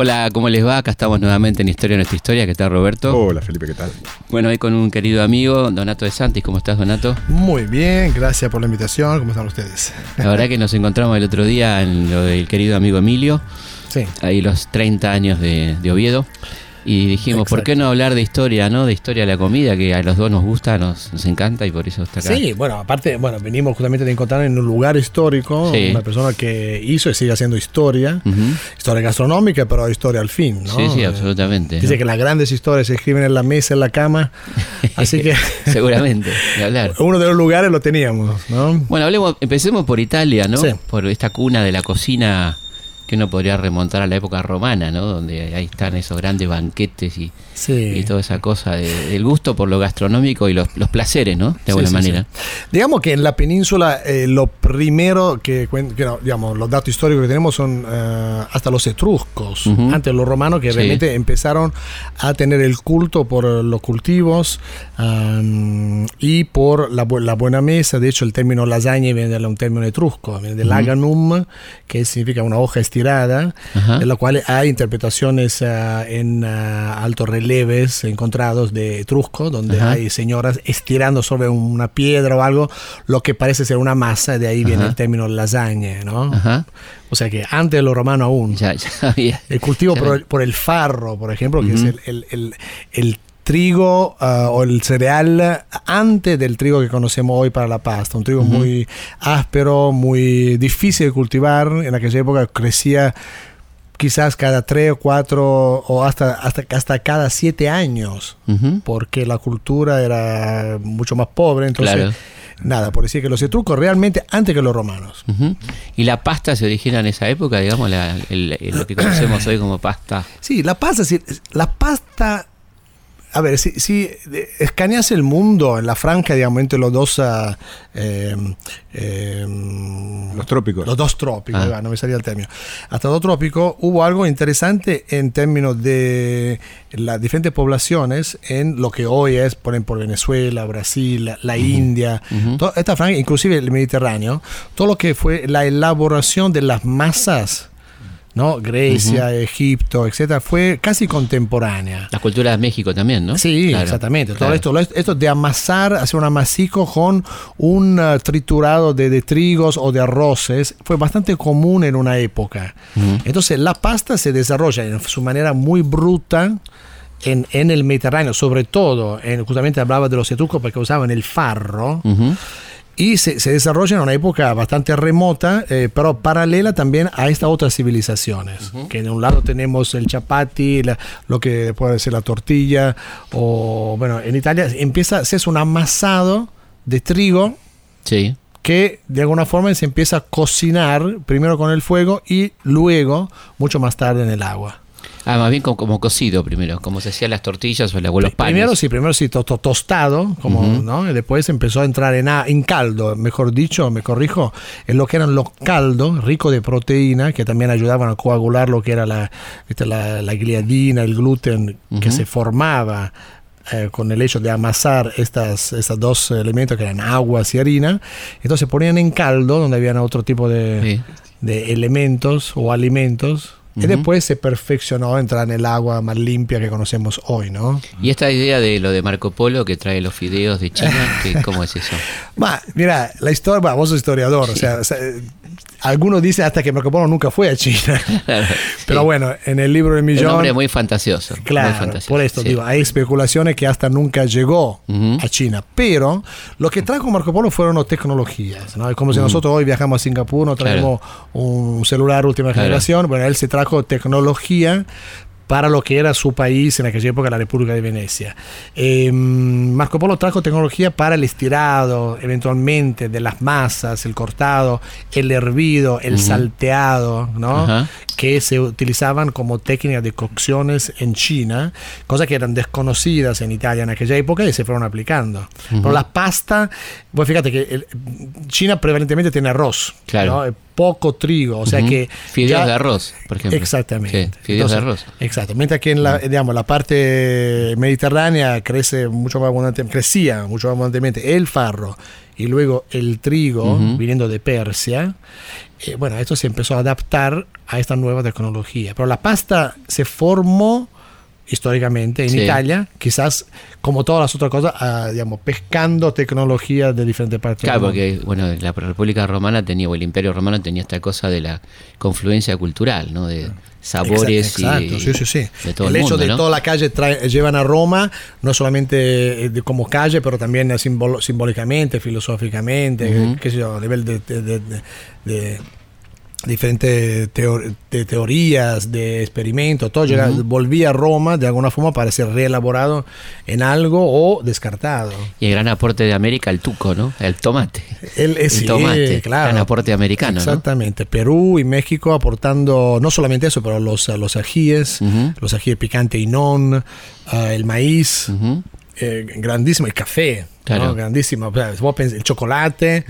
Hola, ¿cómo les va? Acá estamos nuevamente en Historia Nuestra Historia. ¿Qué tal, Roberto? Hola, Felipe, ¿qué tal? Bueno, hoy con un querido amigo, Donato de Santis. ¿Cómo estás, Donato? Muy bien, gracias por la invitación. ¿Cómo están ustedes? La verdad que nos encontramos el otro día en lo del querido amigo Emilio. Sí. Ahí los 30 años de, de Oviedo. Y dijimos, ¿por qué no hablar de historia, no? De historia de la comida, que a los dos nos gusta, nos, nos encanta y por eso está acá. Sí, bueno, aparte, bueno, venimos justamente de encontrar en un lugar histórico Sí. una persona que hizo y sigue haciendo historia, historia gastronómica, pero historia al fin, ¿no? Sí, sí, Eh, absolutamente. Dice ¿no? que las grandes historias se escriben en la mesa, en la cama, así que Seguramente, de hablar. uno de los lugares lo teníamos, ¿no? Bueno, hablemos, empecemos por Italia, ¿no? Sí. Por esta cuna de la cocina que uno podría remontar a la época romana, ¿no? Donde ahí están esos grandes banquetes y, Sí. y toda esa cosa de- del gusto por lo gastronómico y los, los placeres, ¿no? De alguna sí, manera. Digamos que en la península eh, lo primero que, que no, digamos, los datos históricos que tenemos son eh, hasta los etruscos, Ujú. antes los romanos que realmente empezaron a tener el culto por los cultivos y por la, bu- la buena mesa. De hecho, el término lasagne viene de un término etrusco, viene de laganum, que significa una hoja estirada, Ajá. de la cual hay interpretaciones ah, en ah, altos releves encontrados de Etrusco, donde Ajá. hay señoras estirando sobre una piedra o algo lo que parece ser una masa, de ahí viene Ajá. el término lasagne, ¿no? O sea que antes de los romanos aún. Ya, ya había. El cultivo ya por por el farro, por ejemplo, que Ujú. es el, el- el- el trigo ah, o el cereal antes del trigo que conocemos hoy para la pasta. Un trigo muy áspero, muy difícil de cultivar. En aquella época crecía quizás cada tres o cuatro o hasta, hasta, hasta cada siete años porque la cultura era mucho más pobre. Entonces, Claro. nada, por decir que los etruscos realmente antes que los romanos. ¿Y la pasta se origina en esa época, digamos, la- el- el- lo que conocemos hoy como pasta? Sí, la pasta, sí, la pasta. A ver, si, escaneas el mundo en la franja, digamos, entre los dos. eh, eh, Los trópicos. los dos trópicos, Ah. no me salía el término. Hasta los trópicos hubo algo interesante en términos de las diferentes poblaciones en lo que hoy es, por ejemplo, Venezuela, Brasil, la, India, toda esta franja, inclusive el Mediterráneo, todo lo que fue la elaboración de las masas, ¿no? Grecia, Egipto, etcétera, fue casi contemporánea. La cultura de México también, ¿no? Sí, Claro, exactamente. claro. Todo esto, esto de amasar, hacer un amasijo con un uh, triturado de, de trigos o de arroces fue bastante común en una época. Entonces la pasta se desarrolla en su manera muy bruta en, en el Mediterráneo, sobre todo, en, justamente hablaba de los etruscos porque usaban el farro. Y se, se desarrolla en una época bastante remota, eh, pero paralela también a estas otras civilizaciones. Que de un lado tenemos el chapati, la- lo que puede ser la tortilla, o bueno, en Italia empieza a hacerse un amasado de trigo Sí. que de alguna forma se empieza a cocinar primero con el fuego y luego, mucho más tarde, en el agua. Ah, más bien como, como cocido primero, como se hacían las tortillas o los panes. Primero sí, primero sí, to- to- tostado, como. ¿no? Y después empezó a entrar en, a- en caldo, mejor dicho, me corrijo, en lo que eran los caldos, ricos de proteína, que también ayudaban a coagular lo que era la, ¿viste? la, la gliadina, el gluten que se formaba eh, con el hecho de amasar estas, estos dos elementos que eran aguas y harina. Entonces ponían en caldo, donde habían otro tipo de, Sí. de elementos o alimentos. Y después se perfeccionó entrar en el agua más limpia que conocemos hoy, ¿no? Y esta idea de lo de Marco Polo que trae los fideos de China, ¿cómo es eso? Ma, mira, la historia, bah, vos sos historiador, o sea, o sea, algunos dicen hasta que Marco Polo nunca fue a China. Claro, Pero sí. bueno, en el libro de Un Millón, nombre muy fantasioso. muy claro, fantasioso, por esto sí. digo, hay especulaciones que hasta nunca llegó a China. Pero lo que trajo Marco Polo fueron tecnologías, ¿no? Es como si nosotros hoy viajamos a Singapur, no Claro. traemos un celular última generación, bueno, él se trajo tecnología para lo que era su país en aquella época, la República de Venecia. Eh, Marco Polo trajo tecnología para el estirado, eventualmente, de las masas, el cortado, el hervido, el salteado, ¿no? Que se utilizaban como técnicas de cocciones en China, cosas que eran desconocidas en Italia en aquella época y se fueron aplicando. Pero la pasta, pues fíjate que el- China prevalentemente tiene arroz, Claro. ¿no? poco trigo, o sea que... Fideos ya- de arroz, por ejemplo. Exactamente. Sí, fideos de arroz. Exacto. Mientras que en la, digamos, la parte mediterránea crece mucho más abundantemente, crecía mucho más abundantemente el farro y luego el trigo Ujú. viniendo de Persia. eh, bueno, esto se empezó a adaptar a esta nueva tecnología. Pero la pasta se formó históricamente en Sí. Italia, quizás como todas las otras cosas, ah, digamos, pescando tecnología de diferentes partes Claro, porque bueno, la República Romana tenía, o el Imperio Romano tenía esta cosa de la confluencia cultural, ¿no? De sabores Exacto, y sí, sí, sí. de todo el el, hecho de ¿no? toda la calle trae- llevan a Roma, no solamente eh, como calle, pero también eh, simbolo- simbólicamente, filosóficamente, Ujú. qué sé yo, a nivel de diferentes de teorías, de experimentos, todo llega- volvía a Roma de alguna forma para ser reelaborado en algo o descartado. Y el gran aporte de América, el tuco, ¿no? El tomate. El, eh, El sí, tomate, claro. gran aporte americano, ¿no? Exactamente. Perú y México aportando no solamente eso, pero los, los ajíes, los ajíes picante y non, ah, el maíz, eh, grandísimo, el café. Claro. ¿no? grandísimo, O sea, vos pens- el chocolate,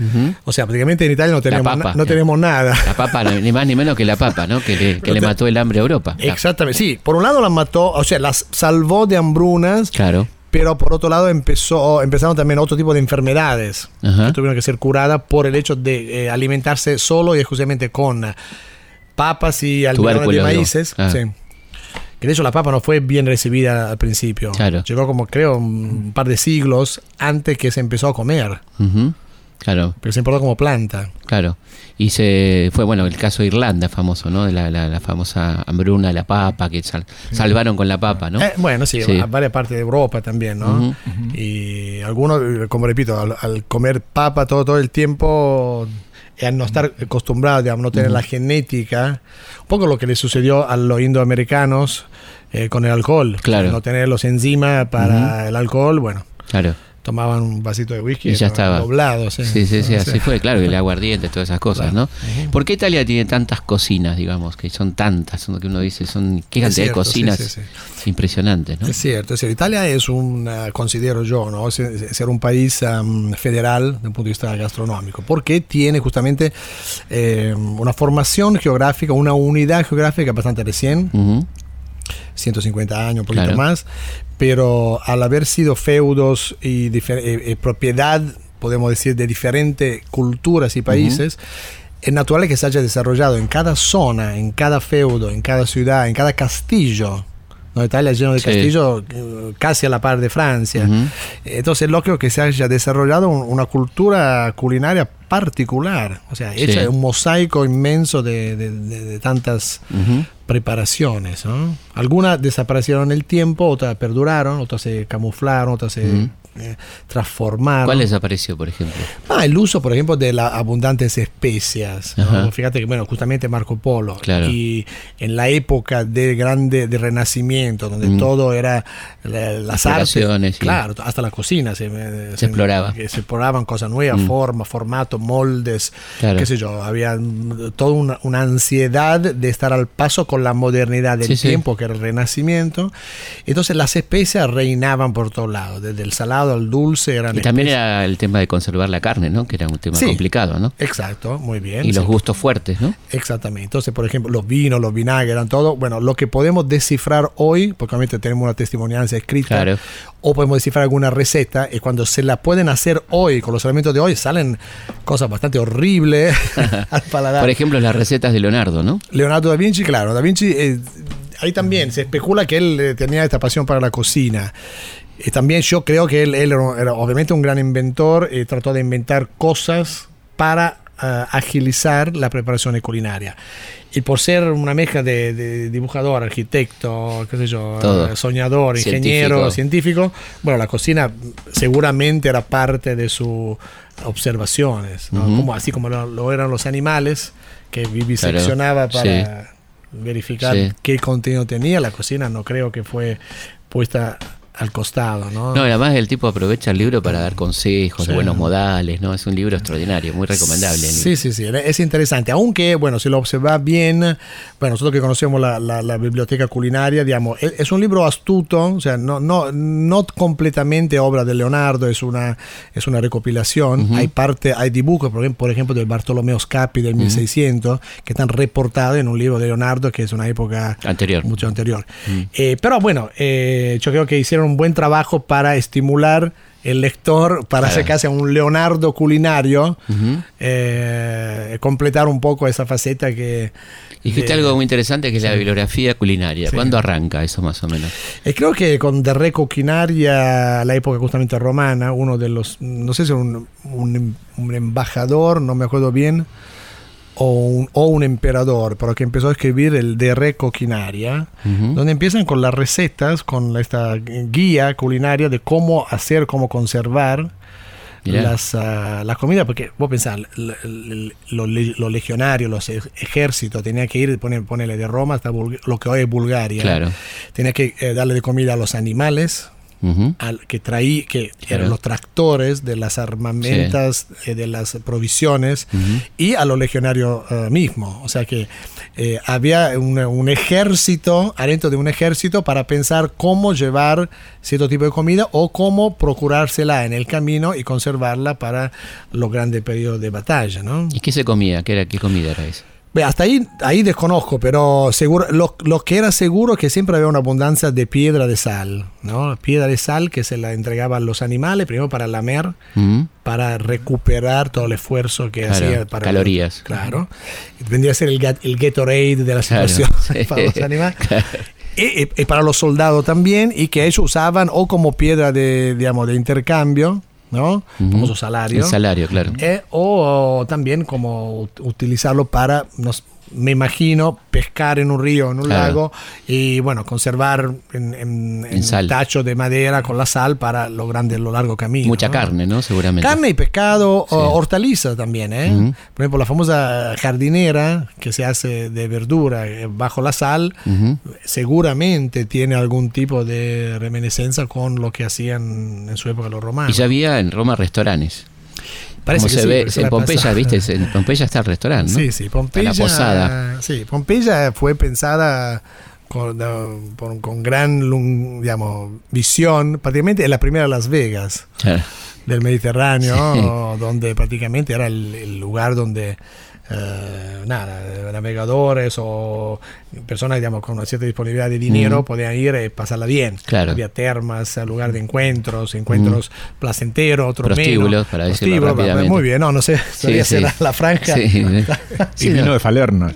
o sea, prácticamente en Italia no tenemos, papa, no tenemos nada. La papa, ni más ni menos que la papa, ¿no? Que le, que le mató el hambre a Europa. La- Exactamente, sí, por un lado las mató, o sea, las salvó de hambrunas, Claro. pero por otro lado empezó, empezaron también otro tipo de enfermedades Ajá. que tuvieron que ser curadas por el hecho de eh, alimentarse solo y exclusivamente con papas y almidones de maíces. Ah. sí. Que de hecho la papa no fue bien recibida al principio. Claro. Llegó como creo un par de siglos antes que se empezó a comer. Claro, pero se importó como planta. claro. Y se fue, bueno, el caso de Irlanda famoso, ¿no? De la, la- la famosa hambruna, la papa, que sal- salvaron con la papa, ¿no? Eh, bueno, sí, Sí. a varias partes de Europa también, ¿no? Y algunos, como repito, al, al comer papa todo, todo el tiempo y al no estar acostumbrados, digamos, no tener la genética, un poco lo que le sucedió a los indoamericanos eh, con el alcohol. Claro. No tener los enzimas para el alcohol, bueno, Claro. Tomaban un vasito de whisky Y ya estaba. doblado. Sí, Sí, sí, sí, O sea, así fue, claro, el aguardiente, todas esas cosas, ¿no? ¿Por qué Italia tiene tantas cocinas, digamos, que son tantas, son lo que uno dice, son qué cantidad cierto, de cocinas sí, sí. impresionantes, ¿no? Es cierto, es cierto. Italia es un, eh, considero yo, ¿no? ser, un país federal desde un punto de vista gastronómico, porque tiene justamente eh, una formación geográfica, una unidad geográfica bastante recién, Ujú. 150 años, un poquito Claro. más, pero al haber sido feudos y eh, eh, propiedad, podemos decir, de diferentes culturas y países, es natural que se haya desarrollado en cada zona, en cada feudo, en cada ciudad, en cada castillo. ¿No? Italia lleno de Sí. castillos eh, casi a la par de Francia. Ujú. Entonces es lógico que se haya desarrollado un- una cultura culinaria particular, o sea, hecha Sí. un mosaico inmenso de, de- de- de tantas preparaciones. ¿no? Algunas desaparecieron en el tiempo, otras perduraron, otras se camuflaron, otras se. Eh, transformaron. ¿Cuál desapareció, por ejemplo? Ah, el uso, por ejemplo, de las abundantes especias. ¿no? Fíjate que, bueno, justamente Marco Polo. Claro. Y en la época de grande de renacimiento, donde Mm. todo era la- las artes. Sí. Claro, hasta la cocina se, se- exploraba. que Se exploraban cosas nuevas, Mm. formas, formatos, moldes. Claro. Qué sé yo, había toda una, una ansiedad de estar al paso con la modernidad del Sí, sí. tiempo, que era el renacimiento. Entonces las especias reinaban por todos lados, desde el salado al dulce. Eran Y también era el tema de conservar la carne, ¿no? Que era un tema Sí. complicado, ¿no? Exacto, muy bien. Y los sí. gustos fuertes, ¿no? Exactamente. Entonces, por ejemplo, los vinos, los vinagres, eran todo. Bueno, lo que podemos descifrar hoy, porque obviamente tenemos una testimonianza escrita, Claro. o podemos descifrar alguna receta, y cuando se la pueden hacer hoy, con los elementos de hoy, salen cosas bastante horribles al paladar. Por ejemplo, las recetas de Leonardo, ¿no? Leonardo da Vinci, claro, da Vinci, eh, ahí también se especula que él eh, tenía esta pasión para la cocina. Y también yo creo que él, él era, obviamente un gran inventor, y trató de inventar cosas para ah, agilizar la preparación culinaria. Y por ser una mezcla de, de dibujador, arquitecto, qué sé yo, Todo. eh, soñador, ingeniero, Científico. científico, bueno, la cocina seguramente era parte de sus observaciones, ¿no? Ujú. como, así como lo, lo eran los animales que viviseccionaba Claro, para verificar Sí. qué contenido tenía. La cocina no creo que fue puesta al costado, ¿no? No, y además el tipo aprovecha el libro para dar consejos, Sí. buenos modales, ¿no? Es un libro extraordinario, muy recomendable. Sí, sí, sí, es interesante. Aunque, bueno, si lo observas bien, bueno, nosotros que conocemos la, la- la biblioteca culinaria, digamos, es, es un libro astuto, o sea, no, no, no completamente obra de Leonardo, es una, es una recopilación. Hay parte, hay dibujos, por ejemplo, del Bartolomeo Scapi del 1600, que están reportados en un libro de Leonardo, que es una época Anterior. mucho anterior. Eh, pero bueno, eh, yo creo que hicieron un buen trabajo para estimular el lector para Claro. hacer casi un Leonardo culinario, eh, completar un poco esa faceta que... Dijiste algo muy interesante que es la bibliografía culinaria. Sí. ¿Cuándo arranca eso más o menos? E creo que con De Re Coquinaria, la época justamente romana, uno de los, no sé si era un, un- un embajador, no me acuerdo bien, o un, o un emperador, pero que empezó a escribir el De Re Coquinaria, Ujú. donde empiezan con las recetas, con esta guía culinaria de cómo hacer, cómo conservar Mirá. las, ah, las comidas, porque vos pensás, los le- los legionarios, los ej- ejércitos, tenían que ir, poner, ponerle de Roma hasta lo que hoy es Bulgaria. Claro. Tenía que eh, darle de comida a los animales, Al, que traí, que eran los tractores de las armamentas, eh, de las provisiones, y a los legionarios eh, mismos. O sea que eh, había un, un ejército, adentro de un ejército, para pensar cómo llevar cierto tipo de comida o cómo procurársela en el camino y conservarla para los grandes periodos de batalla, ¿no? ¿Y qué se comía? ¿Qué, era, qué comida era esa? Hasta ahí, ahí desconozco, pero seguro, lo, lo que era seguro que siempre había una abundancia de piedra de sal, ¿no? Piedra de sal que se la entregaban los animales, primero para lamer, para recuperar todo el esfuerzo que Claro, hacía para calorías. Claro. Vendría a ser el, el Gatorade de la situación para los animales. Y, y- y para los soldados también, y que ellos usaban o como piedra de, digamos, de intercambio, ¿no? Ujú. Famoso salario. El salario, claro. Eh, o también como ut- utilizarlo para, nos- me imagino, pescar en un río, en un Claro. lago y bueno, conservar en, en, En tacho de madera con la sal para lo grande, lo largo camino. Mucha ¿no? carne, ¿no? Seguramente. Carne y pescado, Sí. hortaliza también, ¿eh? Por ejemplo, la famosa jardinera que se hace de verdura eh, bajo la sal, seguramente tiene algún tipo de reminiscencia con lo que hacían en su época los romanos. Y ya había en Roma restaurantes. Parece Como que se sí, ve, se en Pompeya, ¿viste? En Pompeya está el restaurante, ¿no? Sí, sí, Pompeya. Está la posada. Sí, Pompeya fue pensada con, con gran digamos, visión, prácticamente es la primera Las Vegas Claro. del Mediterráneo, donde prácticamente era el, el lugar donde eh, nada, navegadores o personas digamos, con una cierta disponibilidad de dinero podían ir y pasarla bien. Claro. Había termas, eh, lugar de encuentros, encuentros placenteros, otros menos. para decirlo. Muy bien, no, no sé, Sí, debería sí. ser la, la franja. Sí. Y vino no. de Falerna.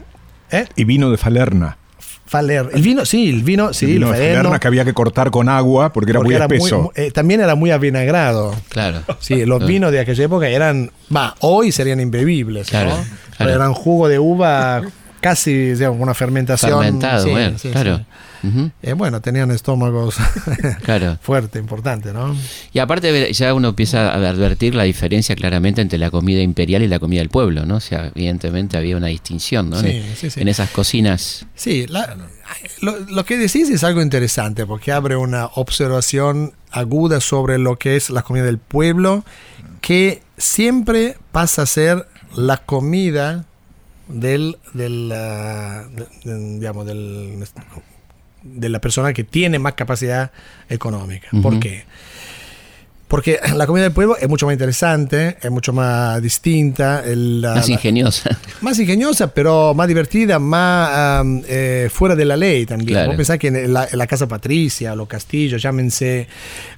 ¿Eh? Y vino de Falerna. Faler. El vino, sí, el vino, sí, el el vino Falerno, Falerna que había que cortar con agua porque era porque muy era muy- espeso. eh, también era muy avinagrado. Claro. Sí, los vinos de aquella época eran, va, hoy serían imbebibles, Claro, ¿no? Claro. Eran jugo de uva casi, digamos, una fermentación. Fermentado, sí, bueno, sí, claro. sí. Eh, bueno, tenían estómagos Claro. fuerte, importante, ¿no? Y aparte ya uno empieza a advertir la diferencia claramente entre la comida imperial y la comida del pueblo, ¿no? O sea, evidentemente había una distinción, ¿no? Sí, en, sí, sí. en esas cocinas. Sí, la- lo, lo que decís es algo interesante porque abre una observación aguda sobre lo que es la comida del pueblo, que siempre pasa a ser la comida del, del, ah, de- digamos, del, de la persona que tiene más capacidad económica. ¿Por qué? Porque la comida del pueblo es mucho más interesante, es mucho más distinta, el, Más la- ingeniosa. más ingeniosa, pero más divertida, más am, eh, fuera de la ley también. Claro. Vos pensás que en la, en la Casa Patricia, los castillos, llámense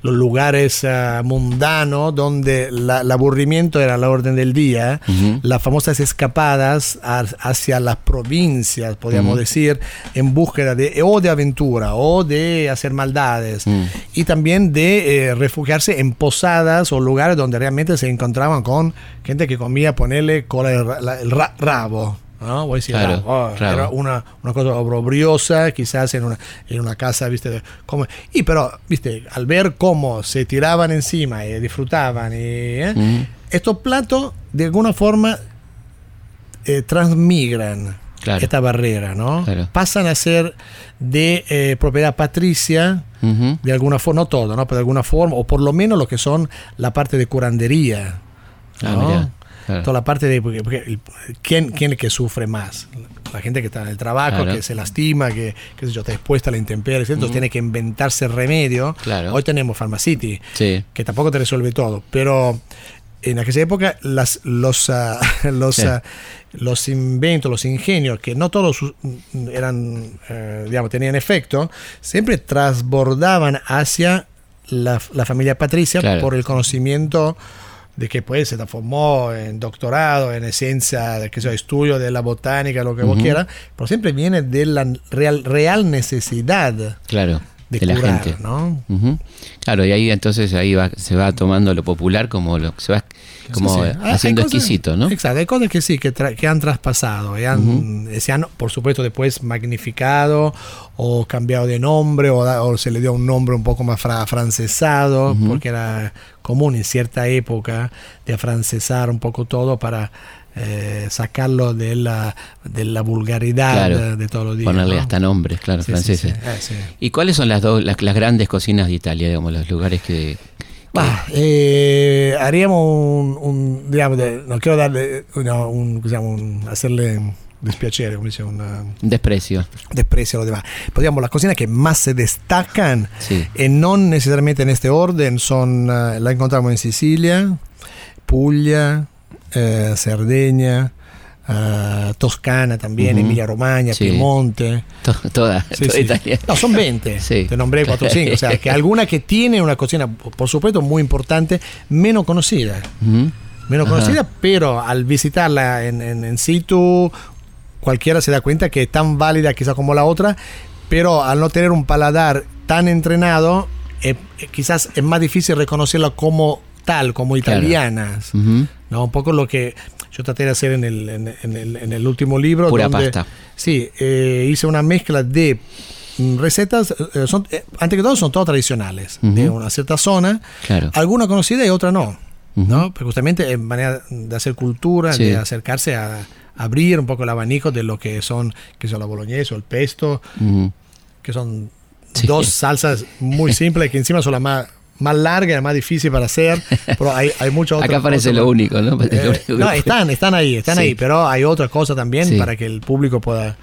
los lugares ah, mundanos donde la- el aburrimiento era la orden del día, Ujú. las famosas escapadas a- hacia las provincias, podríamos Ujú. decir, en búsqueda de o de aventura o de hacer maldades Mm. y también de eh, refugiarse en posadas o lugares donde realmente se encontraban con gente que comía ponerle cola de ra- el ra- rabo. ¿no? Voy a decir, Claro. Oh, rabo. Era una, una cosa obrobiosa, quizás en una, en una casa, ¿viste? de- como- y pero, ¿viste? Al ver cómo se tiraban encima y disfrutaban, y, ¿eh? Ujú. estos platos de alguna forma eh, transmigran. Claro. esta barrera, ¿no? Claro. Pasan a ser de eh, propiedad patricia, de alguna forma, no todo, ¿no? Pero de alguna forma, o por lo menos lo que son la parte de curandería. Ah, claro. Toda la parte de porque, porque el- ¿quién, quién es el que sufre más la gente que está en el trabajo Claro. que se lastima que qué sé yo está expuesta a la intemperie entonces tiene que inventarse remedio Claro. hoy tenemos Pharmacity Sí. que tampoco te resuelve todo pero en aquella época las, los, ah, los, Sí. ah, los inventos, los ingenios, que no todos eran, eh, digamos, tenían efecto, siempre transbordaban hacia la, la familia Patricia Claro. por el conocimiento de que pues se transformó en doctorado, en ciencia, de que sea estudio de la botánica, lo que vos quieras, pero siempre viene de la real, real necesidad Claro. De, De, la gente. ¿no? Claro, y ahí entonces ahí va, se va tomando lo popular como lo se va como Sí, sí. Ah, haciendo cosas- exquisito, ¿no? Exacto, hay cosas que sí, que, tra- que han traspasado, y han, se han, por supuesto, después magnificado o cambiado de nombre o, da- o se le dio un nombre un poco más fra- francesado, porque era común en cierta época de afrancesar un poco todo para eh, sacarlo de la, de la vulgaridad Claro. de, de todos los días. Ponerle ¿no? hasta nombres, claro, Sí, franceses. sí. Eh, sí. ¿Y cuáles son las dos las, las grandes cocinas de Italia, digamos, los lugares que, Bah, eh, haríamos un, un, digamos, de- no quiero darle una- un, diciamo, un- hacerle dispiacere, come dice, una, desprecio? desprecio a los demás. Pero digamos, las cocinas que más se destacan, Sí. eh, no necesariamente en este orden, son, eh, la encontramos en Sicilia, Puglia, eh, Cerdeña, eh, Toscana también. Emilia Romagna, Sí. Piemonte. To- toda, Sí, toda sí. Italia. No, son 20. Sí. Te nombré 4 o 5. O sea, que alguna que tiene una cocina, por supuesto, muy importante, menos conocida. Menos Ajá. conocida, pero al visitarla en, en, en situ, cualquiera se da cuenta que es tan válida quizás como la otra, pero al no tener un paladar tan entrenado, eh, eh, quizás es más difícil reconocerla como tal, como Claro. italianas. ¿No? Un poco lo que yo traté de hacer en el, en, en el, en el último libro. Pura donde- pasta. Sí, eh, hice una mezcla de mm, recetas, eh, son, eh, antes que todo son todas tradicionales, Ujú. de una cierta zona, Claro. alguna conocida y otra no. ¿no? Pero justamente en manera de hacer cultura, Sí. de acercarse a abrir un poco el abanico de lo que son, que son la boloñesa o el pesto, que son Sí. dos salsas muy simples que encima son las más, más largas y más difíciles para hacer, pero hay, hay muchas otras Acá parece cosas. lo único, ¿no? Eh, no, están, están ahí, están Sí. ahí, pero hay otra cosa también Sí. para que el público pueda...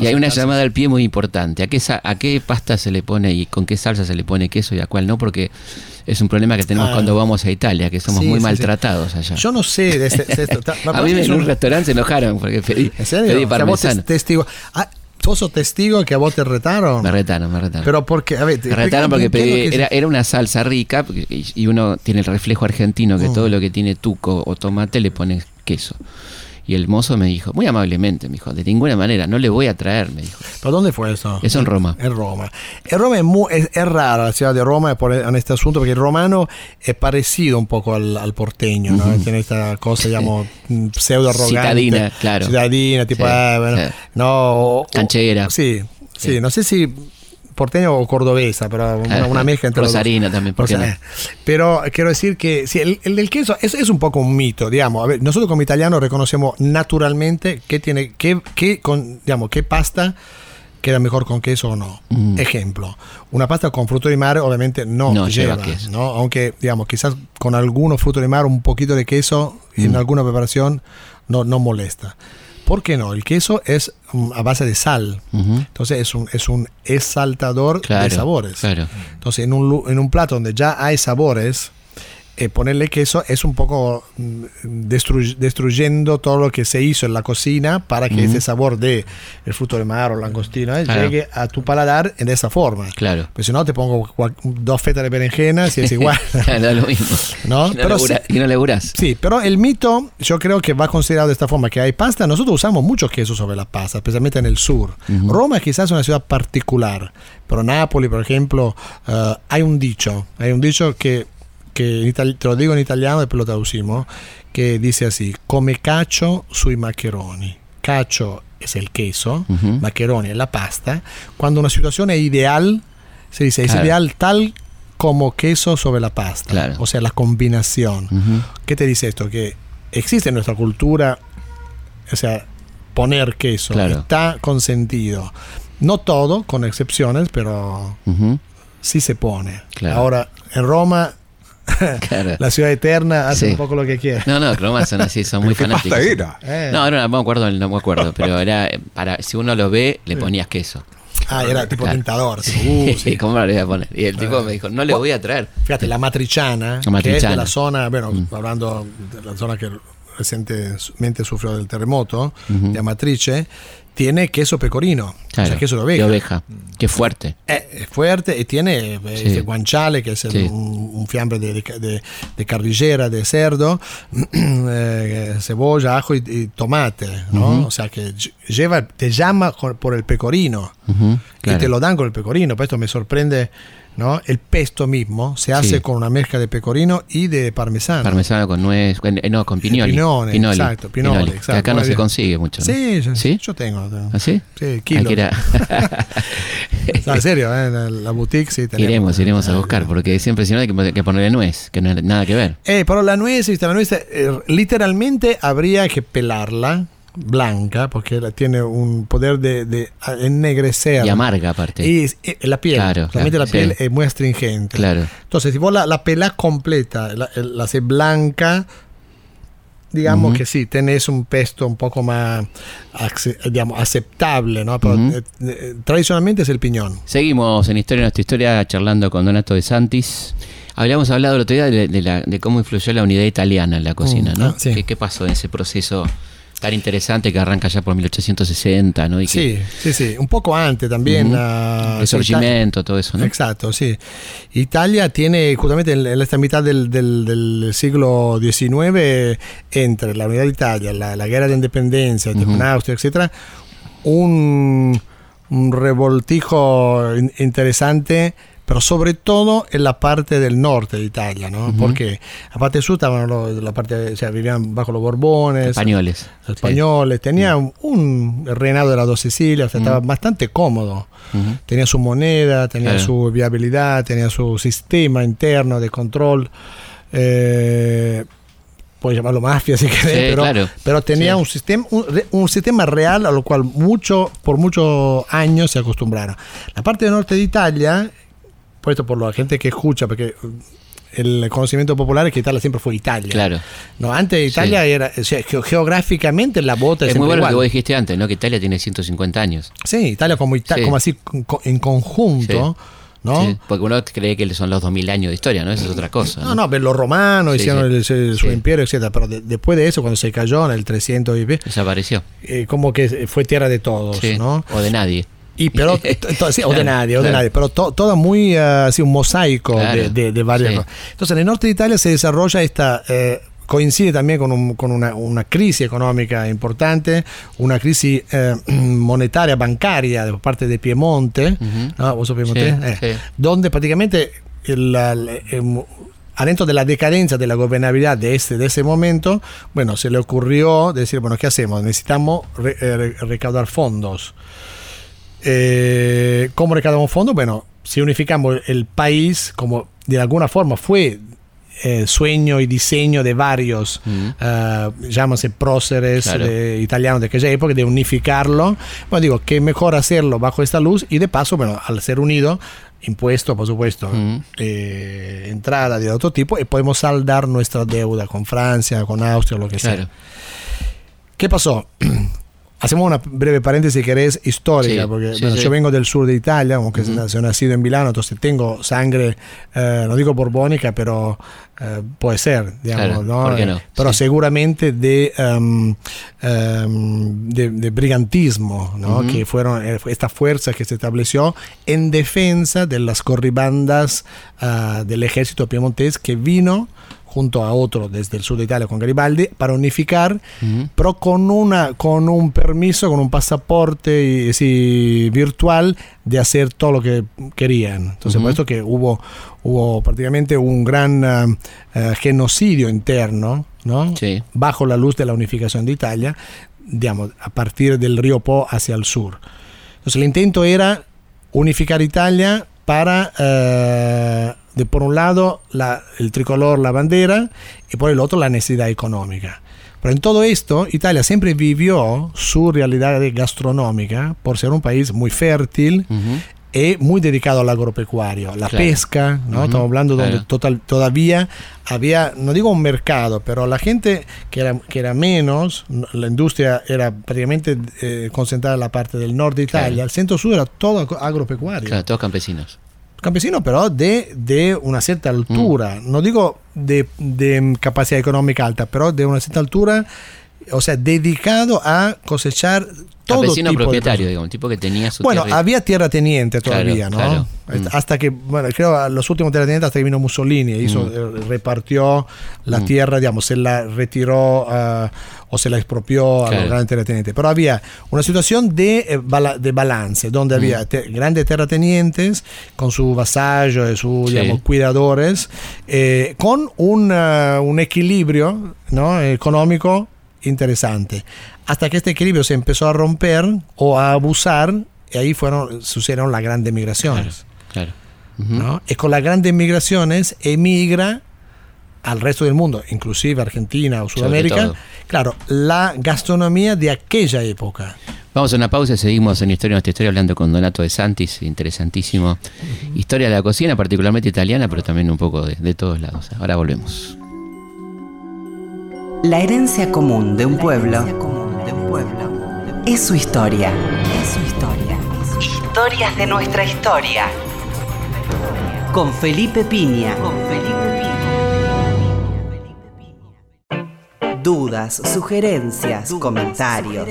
Y hay una llamada al pie muy importante. ¿A qué, ¿A qué pasta se le pone y con qué salsa se le pone queso y a cuál no? Porque es un problema que tenemos Ah. cuando vamos a Italia, que somos Sí, muy sí, sí. maltratados allá. Yo no sé de este- de esto. Ta- a mí en un restaurante se enojaron porque pedí, ¿En serio? pedí Que a vos te- parmesano. testigo. Ah, ¿Vos sos testigo que a vos te retaron? Me retaron, me retaron. Pero porque, a ver, me retaron porque ¿qué es lo pedí, era, era una salsa rica y uno tiene el reflejo argentino que Mm. todo lo que tiene tuco o tomate le pones queso. Y el mozo me dijo, muy amablemente, me dijo, de ninguna manera, no le voy a traer, me dijo. ¿Pero dónde fue eso? Eso en Roma. En Roma. En Roma es, muy, es, es raro la ciudad de Roma por, en este asunto, porque el romano es parecido un poco al, al porteño, ¿no? Tiene esta cosa, digamos, mm, pseudo arrogante. Citadina, claro. Citadina, tipo, Sí, ah, bueno, sí. no. o- o- Canchera. Sí, sí, Sí. no sé si porteño o cordobesa, pero una, una mezcla entre los dos. Rosarina también, ¿por qué Rosa- no? Pero quiero decir que sí, el, el del queso es, es un poco un mito, digamos. A ver, nosotros como italianos reconocemos naturalmente qué tiene, qué, qué con, digamos, qué pasta queda mejor con queso o no. Mm. Ejemplo, una pasta con fruto de mar obviamente no, No lleva, lleva queso. ¿no? Aunque, digamos, quizás con algunos frutos de mar un poquito de queso en Mm. alguna preparación no, no molesta. ¿Por qué no? El queso es mm, a base de sal. Entonces es un, es un exaltador Claro, de sabores. Claro. Entonces en un, en un plato donde ya hay sabores, eh, ponerle queso es un poco mm, destru- destruyendo todo lo que se hizo en la cocina para que Ujú. ese sabor de el fruto de mar o langostino eh, Claro. llegue a tu paladar en esa forma. Claro. Pues si no te pongo dos fetas de berenjenas y es igual. Claro, lo mismo. ¿No? Y no, Pero labura- y no laburás. Sí, pero el mito yo creo que va considerado de esta forma, que hay pasta, nosotros usamos mucho queso sobre la pasta, especialmente en el sur. Ujú. Roma quizás es una ciudad particular, pero Nápoles, por ejemplo, eh, hay un dicho, hay un dicho que, que te lo digo en italiano, después lo traducimos, que dice así, come cacio sui maccheroni. Cacio es el queso, Ujú. maccheroni es la pasta. Cuando una situación es ideal, se dice, es Claro. ideal tal como queso sobre la pasta. Claro. O sea, la combinación. Ujú. ¿Qué te dice esto? Que existe en nuestra cultura, o sea, poner queso, Claro. está consentido. No todo, con excepciones, pero Ujú, sí se pone. Ahora, en Roma, claro. la ciudad eterna hace Sí. un poco lo que quiere. No, no, Roma son así, son muy ¿Qué fanáticos. era? Eh. No, no, no me acuerdo, no me acuerdo, pero era para si uno lo ve, le ponías queso. Ah, era tipo Claro. tentador. tipo, Sí, uh, sí. ¿cómo lo voy a poner? Y el tipo me dijo, no le voy a traer. Fíjate, la matriciana, La que es de la zona, bueno, Mm. hablando de la zona que recientemente sufrió del terremoto, de Amatrice, tiene queso pecorino, Claro, o sea, queso de oveja. De oveja. Qué fuerte. Eh, es fuerte y tiene eh, Sí. ese guanciale, que es el- Sí. un, un fiambre de, de, de- carrillera, de cerdo, eh, cebolla, ajo y, y tomate, ¿no? Ujú. O sea que ll- lleva, te llama por el pecorino Ujú, claro. y te lo dan con el pecorino. Por esto me sorprende, ¿no? El pesto mismo se hace Sí. con una mezcla de pecorino y de parmesano. Parmesano con nuez, eh, no, con piñoli. Pinole, exacto, pinole, Que exacto, acá no se consigue mucho. ¿no? Sí, sí, ¿Sí? yo tengo. tengo. ¿Ah, sí? Sí, Hay kilo. que ir a- No, en serio, ¿eh? la- la boutique sí tenemos. iremos, iremos a Ah, buscar, porque es impresionante que, que ponerle nuez, que no hay nada que ver. Eh, pero la nuez, la nuez eh, literalmente habría que pelarla blanca porque tiene un poder de, de ennegrecer. Y amarga aparte. Y eh, la piel, Claro, realmente claro, la piel sí. es muy astringente. Claro. Entonces, si vos la, la pelás completa, la, la haces blanca, digamos que sí, tenés un pesto un poco más digamos, aceptable, ¿no? Pero eh, eh, tradicionalmente es el piñón. Seguimos en Historia de nuestra historia charlando con Donato de Santis. Habíamos hablado el otro día de, de la- de cómo influyó la unidad italiana en la cocina, Mm, ¿no? ah, sí. ¿Qué, qué pasó en ese proceso tan interesante que arranca ya por 1860, ¿no? Y que Sí, sí, sí. Un poco antes también. Ujú. ah, Resurgimiento, todo eso, ¿no? Exacto, sí. Italia tiene justamente en, en esta mitad del, del- del siglo XIX, entre la unidad de Italia, la, la guerra de independencia, con Austria, etcétera, un, un revoltijo in- interesante, pero sobre todo en la parte del norte de Italia, ¿no? Ujú. Porque la parte sur estaban los- la parte, o sea, vivían bajo los Borbones, Españoles. los españoles, tenía un, un reinado de las dos Sicilias, o sea, estaba bastante cómodo Sí. Tenía su moneda, tenía Claro. su viabilidad, tenía su sistema interno de control. Eh, puedes llamarlo mafia si querés, Sí, pero, claro. pero tenía Sí. un, sistema, un, un sistema real a lo cual mucho, por muchos años se acostumbraron. La parte del norte de Italia, puesto por la gente que escucha, porque el conocimiento popular es que Italia siempre fue Italia. Claro. No, antes Italia era, o sea, ge- geográficamente la bota es, Es muy bueno lo que vos dijiste antes, ¿no? Que Italia tiene 150 años. Sí, Italia como, Ita- Sí. como así en conjunto, ¿no? Sí, porque uno cree que son los 2000 años de historia, ¿no? Eso es otra cosa. No, no, pero los romanos Sí, hicieron sí. el- su imperio, etcétera. Pero de- después de eso, cuando se cayó en el 300 y Desapareció. eh, como que fue tierra de todos. ¿no? O de nadie. Y pero sí, o de nadie, o de nadie, pero to- todo muy ah, así un mosaico Claro, de, de, de varias sí. cosas. Entonces, en el norte de Italia se desarrolla esta eh, coincide también con, un- con una, una crisis económica importante, una crisis eh, monetaria, bancaria de parte de Piemonte, Ujú. ¿no? ¿Vos sos piemontés? Sí, Eh, sí. donde prácticamente el, el- em, adentro de la decadencia de la gobernabilidad de ese, de ese momento, bueno, se le ocurrió decir, bueno, ¿qué hacemos? Necesitamos re- eh, re- recaudar fondos. Eh, ¿Cómo recaudamos fondos? Bueno, si unificamos el país, como de alguna forma fue eh, sueño y diseño de varios, Ujú. eh, llámase próceres Claro. de- italianos de aquella época, de unificarlo. Bueno, digo, que mejor hacerlo bajo esta luz y de paso, bueno, al ser unido, impuesto, por supuesto, Ujú. eh, entrada de otro tipo, y podemos saldar nuestra deuda con Francia, con Austria, lo que sea. Claro. ¿Qué pasó? Hacemos una breve paréntesis si querés histórica, Sí, porque sí, bueno, sí. yo vengo del sur de Italia, aunque Ujú. soy nacido en Milano, entonces tengo sangre, eh, no digo borbónica, pero eh, puede ser, digamos, Claro, ¿no? ¿por qué no? Eh, Pero seguramente de, em, em, de, de brigantismo, ¿no? Ujú. Que fueron eh, esta fuerza que se estableció en defensa de las corribandas ah, del ejército piemontés que vino junto a otro desde el sur de Italia con Garibaldi para unificar pero con una con un permiso, con un pasaporte y, sí, virtual de hacer todo lo que querían. Entonces, Ujú. por esto que hubo hubo prácticamente un gran ah, genocidio interno, ¿no? Sí. Bajo la luz de la unificación de Italia, digamos, a partir del río Po hacia el sur. Entonces, el intento era unificar Italia para eh, de por un lado la- el tricolor, la bandera, y por el otro la necesidad económica. Pero en todo esto, Italia siempre vivió su realidad gastronómica por ser un país muy fértil Ujú. y muy dedicado al agropecuario, la Claro. pesca, ¿no? Ujú, Estamos hablando donde claro. total, todavía había, no digo un mercado, pero la gente que era, que era menos, no- la industria era prácticamente eh, concentrada en la parte del norte de Italia, Claro. el centro-sur era todo agro- agropecuario. Claro, todos campesinos. Campesino però de, de una cierta altura, Mm. no digo de, de capacidad económica alta, pero de una cierta altura, o sea, dedicado a cosechar todo Campesino tipo de propietario, cosas. digamos, un tipo que tenía su Bueno, tierra. había tierrateniente Claro, todavía, ¿no? claro. Hasta- Mm. Hasta que, bueno, creo a los últimos terratenientes hasta que vino Mussolini, e hizo, eh, repartió la Mm. tierra, digamos, se la retiró ah, o se la expropió a Claro. los grandes terratenientes. Pero había una situación de, eh, de balance, donde Mm. había te- grandes terratenientes con su vasallo y sus Sí. digamos, cuidadores, eh, con un, ah, un equilibrio ¿no? económico interesante. Hasta que este equilibrio se empezó a romper o a abusar, y ahí fueron, sucedieron las grandes Claro, migraciones. claro. Y con las grandes migraciones emigra al resto del mundo, inclusive Argentina o Sudamérica, claro, la gastronomía de aquella época. Vamos a una pausa y seguimos en Historia de nuestra historia hablando con Donato de Santis, interesantísimo. Historia de la cocina, particularmente italiana, pero también un poco de, de todos lados. Ahora volvemos. La herencia común de un pueblo es su historia. Es su historia. Historias de nuestra historia. Con Felipe Piña. Con Felipe Piña. Dudas, sugerencias, comentarios.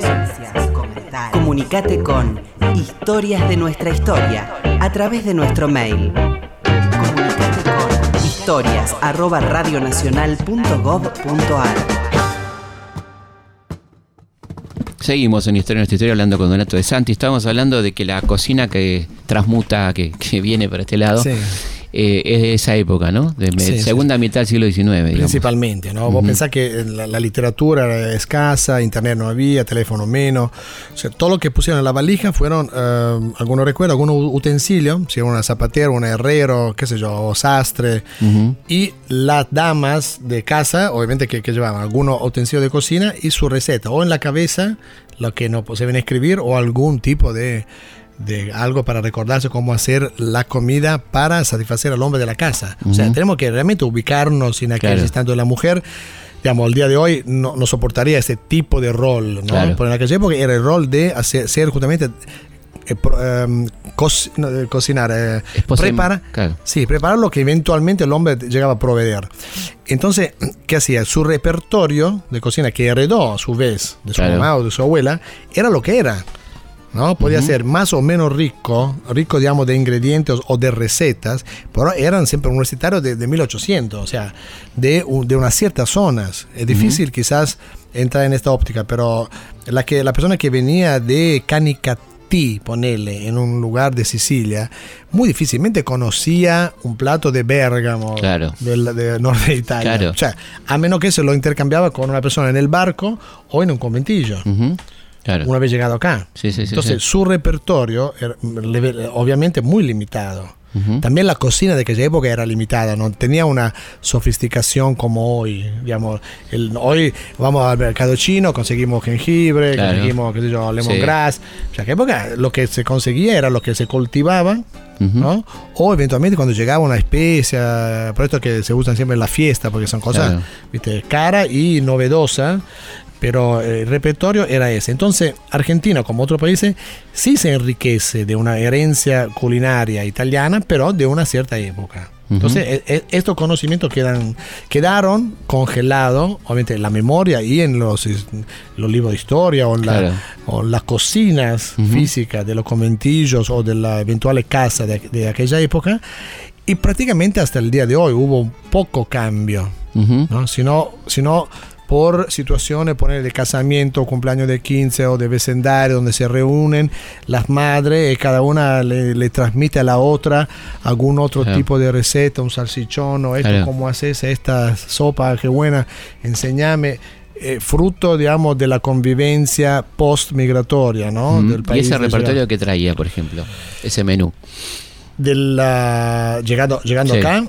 Comunicate con Historias de nuestra historia a través de nuestro mail. Comunicate con historias arroba radionacional.gov.ar. Seguimos en Historia de nuestra historia hablando con Donato de Santis. Estábamos hablando de que la cocina que transmuta, que, que viene para este lado, Sí. Eh, es de esa época, ¿no? De Sí, sí. segunda mitad del siglo XIX, digamos. Principalmente, ¿no? Vos pensás que la, la literatura era escasa, internet no había, teléfono menos. O sea, todo lo que pusieron en la valija fueron, eh, algunos recuerdos, algunos utensilios, si era una zapatera, un herrero, qué sé yo, o sastre. Ujú. Y las damas de casa, obviamente que, que llevaban algunos utensilios de cocina y su receta, o en la cabeza, lo que no se ven escribir, o algún tipo de, de algo para recordarse cómo hacer la comida para satisfacer al hombre de la casa. O sea, tenemos que realmente ubicarnos en aquel Claro. instante de la mujer. Digamos, el día de hoy no, no soportaría ese tipo de rol, ¿no? Claro. Pero en aquella época era el rol de hacer, ser justamente eh, em, co- no, eh, cocinar, eh, Esposa y- prepara, claro. Sí, preparar lo que eventualmente el hombre llegaba a proveer. Entonces, ¿qué hacía? Su repertorio de cocina que heredó a su vez de su Claro. mamá o de su abuela, era lo que era. ¿No? Podía ser más o menos rico, rico, digamos, de ingredientes o de recetas, pero eran siempre universitarios de, de 1800, o sea, de, de unas ciertas zonas. Es difícil quizás entrar en esta óptica, pero la, que, la persona que venía de Canicattì, ponele, en un lugar de Sicilia, muy difícilmente conocía un plato de Bérgamo, Claro. del de norte de Italia. Claro. O sea, a menos que se lo intercambiaba con una persona en el barco o en un conventillo Ujú. Claro. una vez llegado acá. Sí, sí, sí, Entonces, sí. su repertorio era obviamente muy limitado. Ujú. También la cocina de aquella época era limitada, no tenía una sofisticación como hoy. Digamos, el- hoy vamos al mercado chino, conseguimos jengibre, Claro. conseguimos, qué sé yo, Sí. lemongrass. O sea, aquella época lo que se conseguía era lo que se cultivaba. ¿no? O eventualmente cuando llegaba una especia, por esto que se usan siempre en la fiesta, porque son cosas, Claro. viste, cara y novedosa, pero el repertorio era ese. Entonces, Argentina, como otros países, sí se enriquece de una herencia culinaria italiana, pero de una cierta época. Entonces, e- e- estos conocimientos quedan, quedaron congelados, obviamente, en la memoria y en los, los libros de historia o en, la- Claro. o en las cocinas Ujú. físicas de los conventillos o de la eventual casa de, de aquella época. Y prácticamente hasta el día de hoy hubo un poco cambio. Ujú. ¿no? Sino, sino por situaciones, poner de casamiento, cumpleaños de 15 o de vecindario, donde se reúnen las madres y cada una le, le transmite a la otra algún otro Claro. tipo de receta, un salchichón o esto, Claro. cómo haces esta sopa, qué buena, enséñame. eh, fruto, digamos, de la convivencia post-migratoria, ¿no? Del ¿Y país ese de repertorio que traía, por ejemplo? Ese menú. llegando, llegando Sí. acá,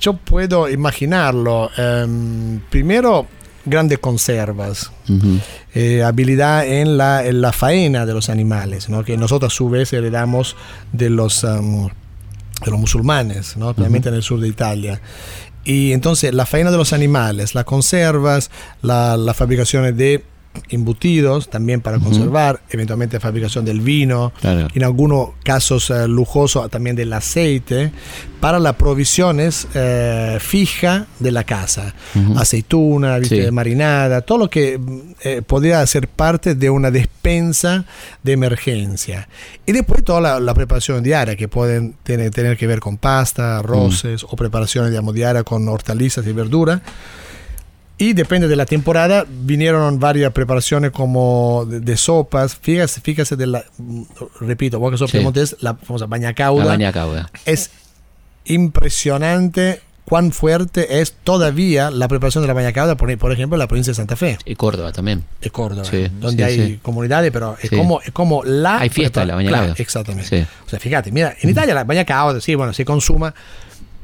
yo puedo imaginarlo. ehm, primero, grandes conservas. Eh, habilidad en la, en la faena de los animales, ¿no? que nosotros a su vez heredamos de los, um, de los musulmanes, ¿no? en el sur de Italia. Y entonces la faena de los animales, las conservas, la, la fabricación de embutidos también para conservar, eventualmente fabricación del vino, Claro. en algunos casos eh, lujosos también del aceite, para las provisiones eh, fija de la casa. Aceituna, ¿viste? Sí. marinada, todo lo que mm, eh, podría ser parte de una despensa de emergencia. Y después toda la, la preparación diaria que pueden tener, tener que ver con pasta, arroces o preparaciones digamos, diarias con hortalizas y verduras. Y depende de la temporada, vinieron varias preparaciones como de, de sopas. Fíjese, fíjese de la, repito, sos Sí. piemontés, la famosa baña La cauda. baña cauda. Es impresionante cuán fuerte es todavía la preparación de la baña cauda, por, por ejemplo, en la provincia de Santa Fe, Y Córdoba también. de Córdoba, Sí, donde sí, hay sí. comunidades, pero es, como, es como la... Hay fiesta de la baña Claro, cauda. Exactamente. O sea, fíjate, mira, en Italia la baña cauda, sí, bueno, se consuma,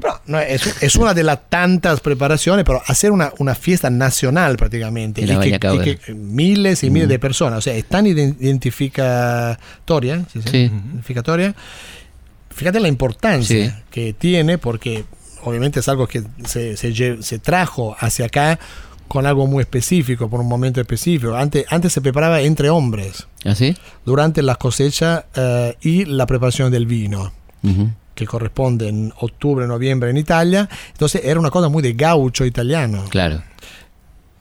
pero no, es, es una de las tantas preparaciones, pero hacer una, una fiesta nacional prácticamente. Y y que, cauda. y que miles y miles de personas, o sea, es tan ident- identificatoria, ¿sí, sí? Sí. identificatoria. Fíjate la importancia que tiene, porque obviamente es algo que se, se trajo hacia acá con algo muy específico, por un momento específico. Antes, antes se preparaba entre hombres, ¿Así? durante la cosecha eh, y la preparación del vino Ujú. Que corresponde en octubre, noviembre en Italia. Entonces era una cosa muy de gaucho italiano. Claro.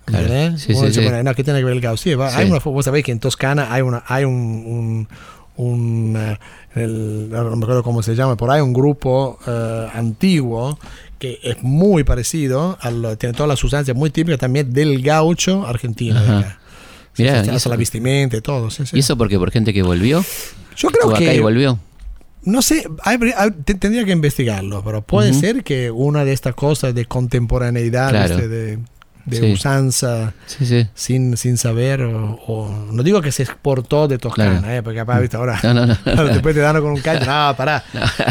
Claro. ¿entendés? Sí, Uno sí, dice, sí. bueno, no, ¿qué tiene que ver el gaucho? Sí, hay una, vos sabéis que en Toscana hay, una, hay un, un, un, eh, el- no me acuerdo cómo se llama, por ahí un grupo eh, antiguo que es muy parecido, al, tiene todas las sustancias muy típicas también del gaucho argentino. de acá. Sí, Mirá, y eso- la vestimenta y todo. ¿Y eso porque por gente que volvió? Yo creo Estuvo acá y que volvió. No sé, hay- hay- te- tendría que investigarlo, pero puede Ujú. ser que una de estas cosas de contemporaneidad, Claro. ¿viste? de, de Sí. usanza, Sí, sí. sin, sin saber, o, o- no digo que se exportó de Toscana, Claro. ¿eh? porque capaz, ¿viste? ahora No, no, no. ahora después te dan con un caño, no, pará,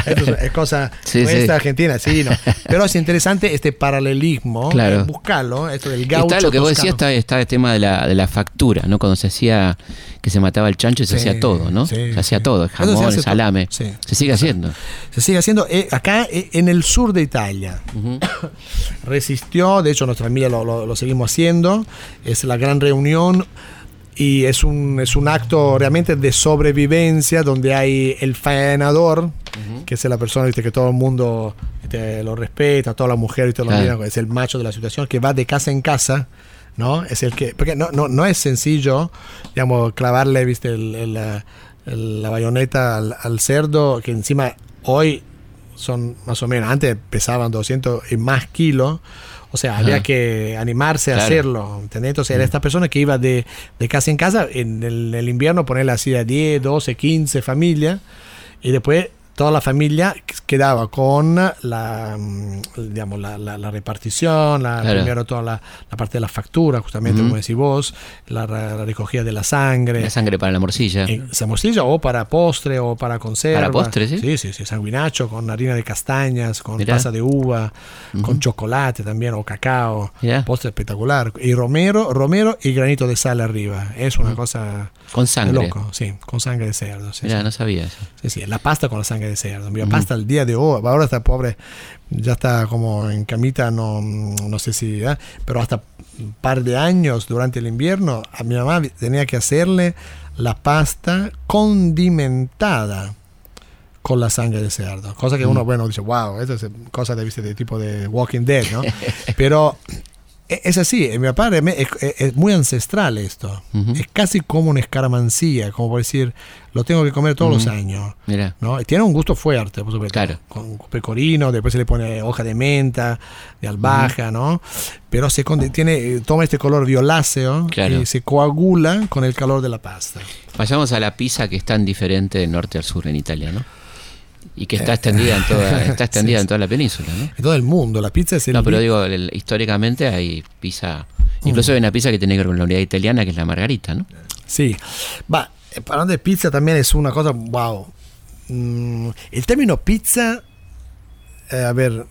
esto es, es cosa nuestra argentina, sí, no. Pero es interesante este paralelismo, Claro. eh, buscarlo, esto del gaucho Está lo que vos decías, toscano. está, está el tema de la, de la factura, ¿no? Cuando se hacía, que se mataba el chancho y se Sí, hacía todo, ¿no? sí, se hacía sí. todo, jamón, hace todo. salame. Se sigue haciendo. Se sigue haciendo eh, acá eh, en el sur de Italia. Resistió, de hecho nuestra familia lo, lo- lo seguimos haciendo. Es la gran reunión y es un, es un acto realmente de sobrevivencia donde hay el faenador, que es la persona ¿viste? que todo el mundo ¿viste? lo respeta, toda la mujer ¿viste? lo Claro. es el macho de la situación, que va de casa en casa. ¿No? Es el que. Porque no, no, no es sencillo, digamos, clavarle, viste, el- el, la- el- la bayoneta al, al cerdo, que encima hoy son más o menos, antes pesaban 200 y más kilos. O sea, Ajá. había que animarse a hacerlo. ¿entendés? Entonces, era esta persona que iba de, de casa en casa, en el, el invierno ponerle así a 10, 12, 15 familias, y después toda la familia quedaba con la, mm, digamos, la, la- la repartición, la, Claro. primero toda la, parte de la factura, justamente Ujú. como decís vos, la, recogida de la sangre. La sangre para la morcilla. En morcilla o para postre o para conserva. ¿Para postre, sí? Sí, sí, sí, sanguinacho con harina de castañas, con Mirá. pasa de uva, con chocolate también o cacao. Mirá. Postre espectacular. Y romero, romero y granito de sal arriba. Es una cosa Con sangre. loco, sí, con sangre de cerdo. Sí, Mirá, sí. no sabía eso. Sí, sí, la pasta con la sangre de cerdo. Mi pasta al día de hoy, ahora está pobre, ya está como en camita, no, no sé si, ¿eh? pero hasta un par de años durante el invierno, a mi mamá tenía que hacerle la pasta condimentada con la sangre de cerdo. Cosa que uno, bueno, dice, wow, esto es cosa de, ¿viste? de tipo de Walking Dead, ¿no? pero es así, en mi papá es, es- es muy ancestral esto. Es casi como una escaramancía, como por decir, lo tengo que comer todos los años. ¿no? Tiene un gusto fuerte, por supuesto. Claro. Con pecorino, después se le pone hoja de menta, de albahaca, ¿no? Pero se tiene, eh, toma este color violáceo Claro. y se coagula con el calor de la pasta. Vayamos a la pizza que es tan diferente del norte al sur en Italia, ¿no? Y que está extendida en toda, está extendida Sí, en toda la península, ¿no? En todo el mundo, la pizza es el... No, pero digo, el- históricamente hay pizza. Incluso hay una pizza que tiene que ver con la unidad italiana, que es la margarita, ¿no? Sí. Va, eh, hablando de pizza también es una cosa, wow, mm, el término pizza, eh, a ver,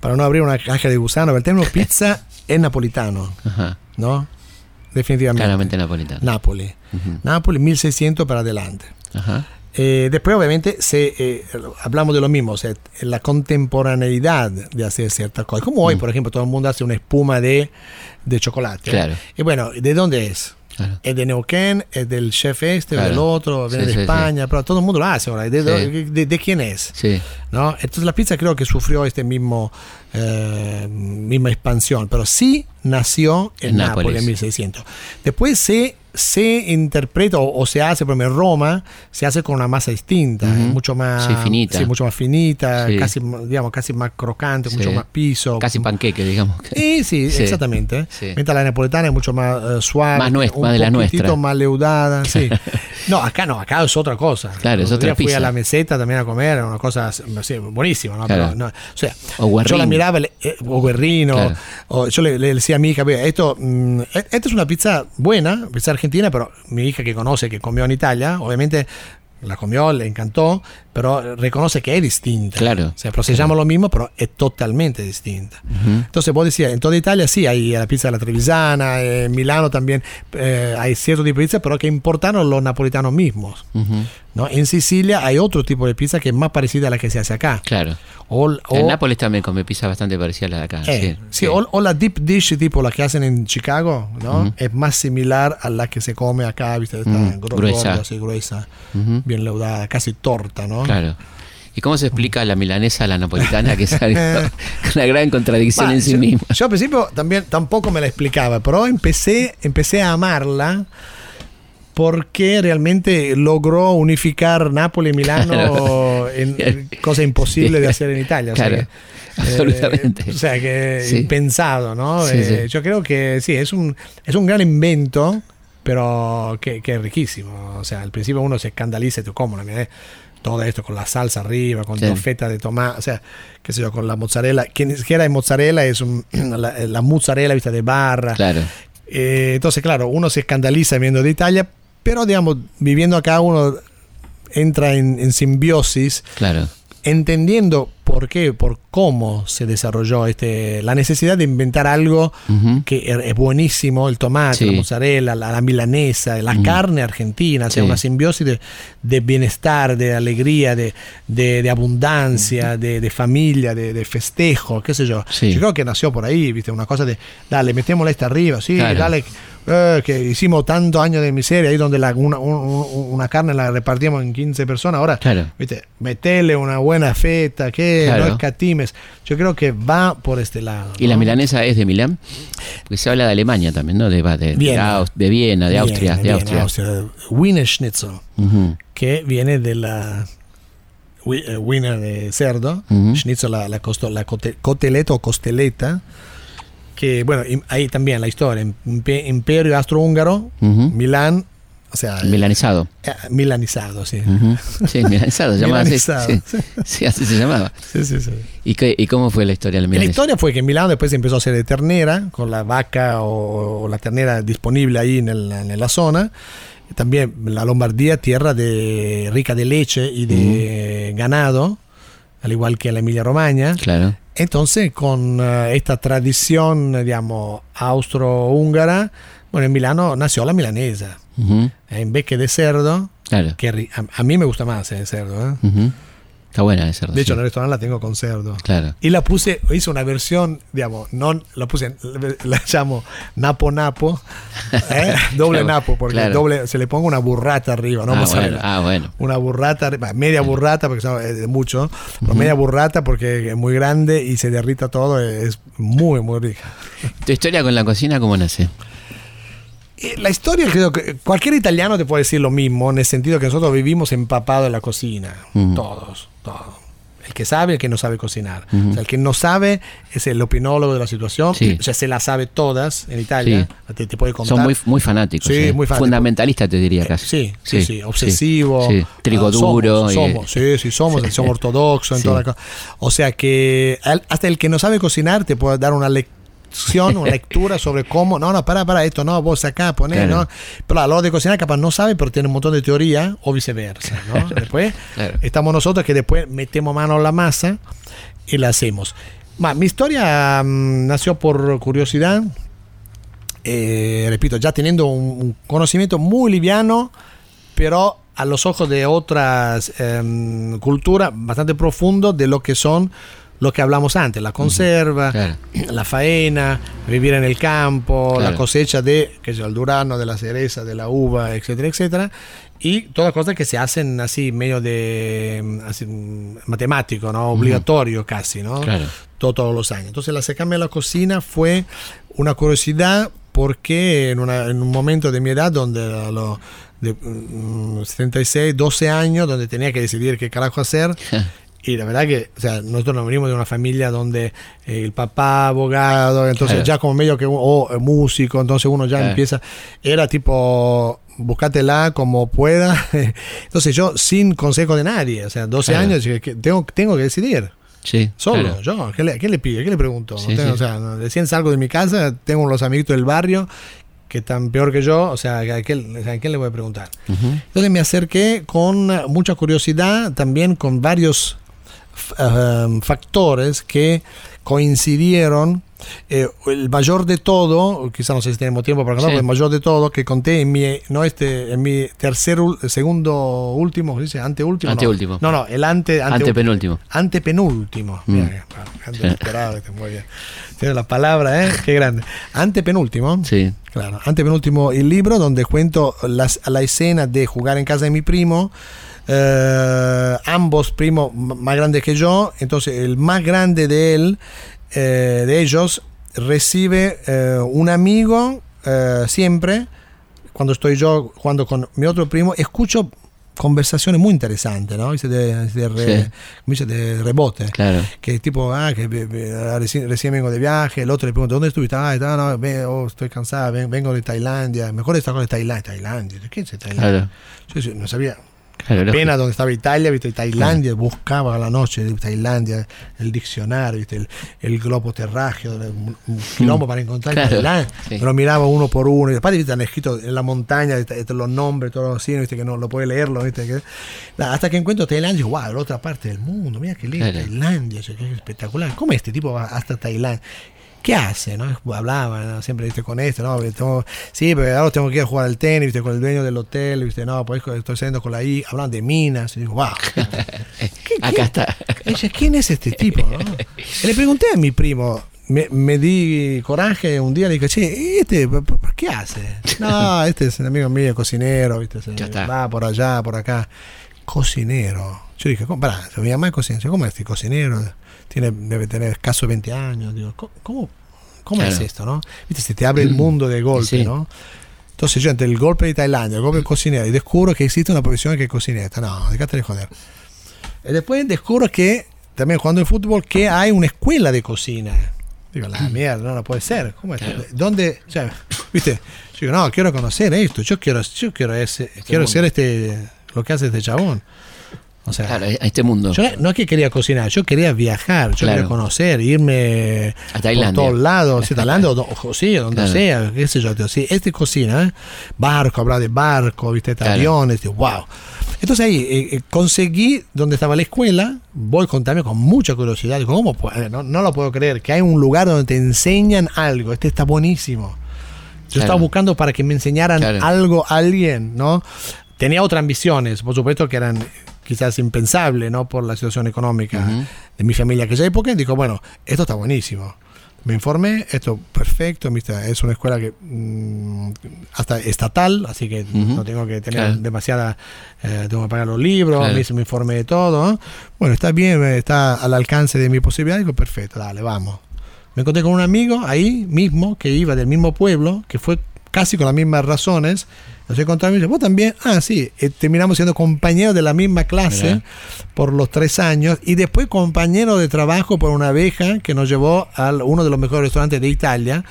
para no abrir una caja de gusano, el término pizza es napolitano, Ajá. ¿no? Definitivamente. Claramente napolitano. Nápoles. Ujú. Nápoles 1600 para adelante. Ajá. Eh, después, obviamente, se, eh, hablamos de lo mismo, o sea, la contemporaneidad de hacer ciertas cosas. Como hoy, por ejemplo, todo el mundo hace una espuma de, de chocolate. Claro. Y bueno, ¿de dónde es? Claro. Es de Neuquén, es del chef este, o Claro. del otro, viene Sí, de sí, España, pero todo el mundo lo hace ahora. ¿De, de- de quién es? Sí. ¿No? Entonces la pizza creo que sufrió este mismo eh, misma expansión, pero sí nació en, En Nápoles. Nápoles. en 1600. Después se, se interpreta o, se hace, por ejemplo, en Roma, se hace con una masa distinta, Ujú. mucho más Sí, finita. sí, mucho más finita, Sí. casi, digamos, casi más crocante, mucho más piso. Casi panqueque, digamos. Sí, sí, exactamente. Mientras la napoletana es mucho más eh, suave, Más nuestra, un más de la nuestra. más leudada, sí. No, acá no, acá es otra cosa. Claro, es otra día Fui pizza. a la meseta también a comer, era una cosa sí, buenísima, ¿no? Claro. Pero no, o sea, O yo la miraba, eh, o guerrino, Claro. o yo le, le decía a mi hija, "Ve, esto, mm, e- esta es una pizza buena, pizza argentina, pero mi hija que conoce, que comió en Italia, obviamente la comió, le encantó, pero reconoce que es distinta. Claro. O sea, se llama lo mismo, pero es totalmente distinta. Ujú. Entonces vos decías, en toda Italia sí hay la pizza de la Trevisana, en Milano también eh, hay cierto tipo de pizza, pero que importaron los napolitanos mismos. Ujú. ¿no? En Sicilia hay otro tipo de pizza que es más parecida a la que se hace acá. Claro. O, o- en Nápoles también come pizza bastante parecida a la de acá. eh, sí, sí, O, o la deep dish tipo la que hacen en Chicago, ¿no? Ujú. Es más similar a la que se come acá, ¿viste? Esta gro- gruesa. gorda, así, gruesa, bien leudada, casi torta, ¿no? Claro. ¿Y cómo se explica la milanesa a la napolitana que es una gran contradicción Bah, en sí yo, misma? yo al principio también tampoco me la explicaba, pero empecé, empecé a amarla porque realmente logró unificar Nápoles y Milano Claro. en, cosa imposible de hacer en Italia. o sea Claro. que, eh, Absolutamente. o sea que Sí. impensado, ¿no? Sí, Eh, sí. Yo creo que sí, es un, es un gran invento, pero que, que es riquísimo. O sea, al principio uno se escandaliza, tú cómo, Mirá, todo esto con la salsa arriba, con Sí. tofeta de tomate, o sea, qué sé yo, con la mozzarella, que ni siquiera es mozzarella, es un- la, la mozzarella vista de barra. Claro. Eh, entonces, claro, uno se escandaliza viendo de Italia, pero digamos, viviendo acá uno entra en, en simbiosis, Claro. Entendiendo por qué, por cómo se desarrolló este, la necesidad de inventar algo Ujú. que es es buenísimo, el tomate, Sí. la mozzarella, la, la milanesa, la Ujú. carne argentina, o sea, Sí. una simbiosis de, de bienestar, de alegría, de, de- de abundancia, de, de familia, de, festejo, qué sé yo. Sí. Yo creo que nació por ahí, viste, una cosa de, dale, metémosle esta arriba, sí, Claro. dale, eh, que hicimos tantos años de miseria ahí donde la- una, un- un- una carne la repartíamos en 15 personas, ahora, Claro. viste, metele una buena feta, que Claro. no escatimes. Yo creo que va por este lado. ¿Y la milanesa es de Milán? Porque se habla de Alemania también, ¿no? De, de, de, Viena. Aus- de Viena, de Austria. Viene, de viene, Austria. Wiener Schnitzel, Ujú. que viene de la eh, Wiener de cerdo, Ujú. Schnitzel la, la, costo- la cote- o costeleta, que bueno, ahí también la historia, Impe- Imperio Austrohúngaro, Ujú. Milán, o sea, Milanizado. eh, milanizado, sí. Ujú. Sí, milanizado, llamaba así. Milanizado. Sí. Sí, así se llamaba. Sí, sí, sí. ¿Y, qué- y cómo fue la historia de la La historia fue que en Milán después empezó a hacer de ternera, con la vaca o, o la ternera disponible ahí en, el- en la zona. También la Lombardía, tierra de, rica de leche y de ganado, al igual que la Emilia Romagna. Claro. Entonces, con eh, esta tradición, eh, digamos, austro-húngara, bueno, en Milano nació la milanesa. Ujú. Eh, En vez que de cerdo, Claro. que a, a mí me gusta más el cerdo. ¿eh? Ujú. Está buena cerdo. De hecho, en el restaurante la tengo con cerdo. Claro. Y la puse, hice una versión, digamos, no la puse, la llamo Napo Napo, ¿eh? doble Claro, Napo, porque claro. doble, se le pongo una burrata arriba, no ah, bueno, ah, bueno. Una burrata, media burrata, porque es de mucho, pero media burrata porque es muy grande y se derrita todo, es muy, muy rica. ¿Tu historia con la cocina cómo nace? Eh, La historia, creo que cualquier italiano te puede decir lo mismo, en el sentido que nosotros vivimos empapados en la cocina. Todos, todos. El que sabe, el que no sabe cocinar. O sea, el que no sabe es el opinólogo de la situación. Sí. O sea, se la sabe todas en Italia. Te, te puede contar. Son muy, muy fanáticos. Sí, eh. muy fanáticos. Fundamentalista te diría Eh, casi. Sí, sí, sí, sí, obsesivo. sí. Trigo Ah, duro. Somos, y- somos, sí, sí, somos, Sí. somos ortodoxos en Sí. toda la cosa. O sea que al- hasta el que no sabe cocinar te puede dar una, lec- lección, una lectura sobre cómo, no, no, para, para, esto no, vos acá, poné, Claro. ¿no? Pero a la hora de cocinar capaz no sabe, pero tiene un montón de teoría o viceversa, ¿no? Después Claro. estamos nosotros que después metemos mano a la masa y la hacemos. Ma, mi historia mm, nació por curiosidad, eh, repito, ya teniendo un, un conocimiento muy liviano, pero a los ojos de otras em, culturas bastante profundo de lo que son lo que hablamos antes, la conserva, Claro. la faena, vivir en el campo, la Claro. cosecha de que el durano, de la cereza, de la uva, etcétera, etcétera. Y todas cosas que se hacen así, medio de mm, así, mm, matemático, ¿no? Obligatorio casi, ¿no? Claro. Todo- todos los años. Entonces, la acercarme a la cocina fue una curiosidad porque en, una- en un momento de mi edad, donde a los de, mm, 76, 12 años, donde tenía que decidir qué carajo hacer, y la verdad que, o sea, nosotros nos venimos de una familia donde eh, el papá abogado, entonces Claro. ya como medio que, o eh, músico, entonces uno ya Claro. empieza, era tipo, buscátela como pueda. Entonces yo, sin consejo de nadie, o sea, 12 Claro. años, tengo, tengo que decidir. Sí. Solo, yo, ¿qué le, qué le pido? ¿Qué le pregunto? Sí, tengo- sí. O sea, recién salgo de mi casa, tengo los amiguitos del barrio que están peor que yo, o sea, ¿a quién, ¿a quién le voy a preguntar? Ujú. Entonces me acerqué con mucha curiosidad, también con varios eh, factores que coincidieron. Eh, el mayor de todo, quizá no sé si tenemos tiempo para contar, Sí. pero el mayor de todo que conté en mi, no este, en mi tercer, segundo último, ¿cómo se dice? Anteúltimo. no. Anteúltimo. No, no, el ante, ante- Antepenúltimo. Antepenúltimo. Mm. Mira, ando inspirado, este, muy bien. Tiene la palabra, ¿eh? Qué grande. Antepenúltimo. Sí. Claro, antepenúltimo el libro donde cuento las, la escena de jugar en casa de mi primo. Eh, ambos primos más grandes que yo. Entonces, el más grande de él, eh, de ellos, recibe eh, un amigo eh, siempre. Cuando estoy yo jugando con mi otro primo, escucho conversaciones muy interesantes, ¿no? Dice De, de re- Sí. de rebote Claro. que tipo, ah, que ah, recién, recién vengo de viaje, el otro le pregunta, ¿dónde estuviste? Ah, está, no, oh, estoy cansada, ven- vengo de Tailandia, mejor está con Tailandia, Tailandia, ¿qué es Tailandia? Claro. Yo, yo no sabía, Claro. pena donde estaba Italia, viste, Tailandia, buscaba a la noche de Tailandia, el diccionario, viste, el, el globo terráqueo, un, quilombo para encontrar Mm. Claro, Tailandia, sí. pero miraba uno por uno, y después viste, están escritos en la montaña, viste, los nombres, todos así, viste, que no lo puede leerlo, viste, que- nada, hasta que encuentro Tailandia, wow, la otra parte del mundo, mira qué lindo, Claro. Tailandia, qué espectacular, ¿cómo este tipo va hasta Tailandia? ¿Qué hace? ¿no? Hablaba ¿no? siempre ¿viste? con esto, ¿no? Tengo- sí, pero ahora tengo que ir a jugar al tenis, ¿viste? con el dueño del hotel, ¿viste? no, pues estoy saliendo con la I, hablan de minas, y digo, wow. Acá está. Ella, ¿quién es este tipo? no? Le pregunté a mi primo, me, me di coraje un día, le dije, che, ¿y este qué hace? No, este es un amigo mío, cocinero, ¿viste? Se Ya está. va por allá, por acá. Cocinero. Yo dije, ¿cómo, pará, se me llama cocinero? ¿Cómo es este cocinero? Tiene, debe tener escaso 20 años. Digo, ¿cómo, es Claro. esto, no? Viste, se te abre el mundo de golpe, Sí. ¿no? Entonces yo entre el golpe de Tailandia, el golpe de cocinero, y descubro que existe una profesión que es cocineta. No, dejate de joder. Y después descubro que, también jugando en fútbol, que hay una escuela de cocina. Digo, la mierda, no, no puede ser. ¿Cómo es? ¿Dónde? O sea, ¿viste? Yo digo, no, quiero conocer esto. Yo quiero, yo quiero, ese, quiero mundo. ser este, lo que hace este chabón. O sea, Claro, a este mundo. yo no es que quería cocinar, yo quería viajar, yo Claro. quería conocer, irme A Tailandia. por todos lados, sí, Tailandia o, o sí, donde Claro. sea, qué sé yo, tío, sí, este cocina, ¿eh? barco, hablar de barco, viste, de Claro. aviones, tío, wow. Entonces ahí eh, eh, conseguí donde estaba la escuela, voy con, también con mucha curiosidad, digo, ¿cómo puede? No, no lo puedo creer, que hay un lugar donde te enseñan algo, este está buenísimo. Yo Claro. estaba buscando para que me enseñaran Claro. algo a alguien, ¿no? Tenía otras ambiciones, por supuesto que eran quizás impensables, ¿no? Por la situación económica de mi familia en aquella época. Dijo, bueno, esto está buenísimo. Me informé, esto perfecto, es una escuela que mm, hasta estatal, así que no tengo que tener Claro. demasiada, eh, tengo que pagar los libros, Claro. me, hice- me informé de todo. ¿no? Bueno, está bien, está al alcance de mi posibilidad, digo, perfecto, dale, vamos. Me encontré con un amigo ahí mismo, que iba del mismo pueblo, que fue casi con las mismas razones. Nos encontramos y me dice, vos también, ah, sí, eh, terminamos siendo compañeros de la misma clase Mirá. por los tres años y después compañeros de trabajo por una beca que nos llevó a uno de los mejores restaurantes de Italia,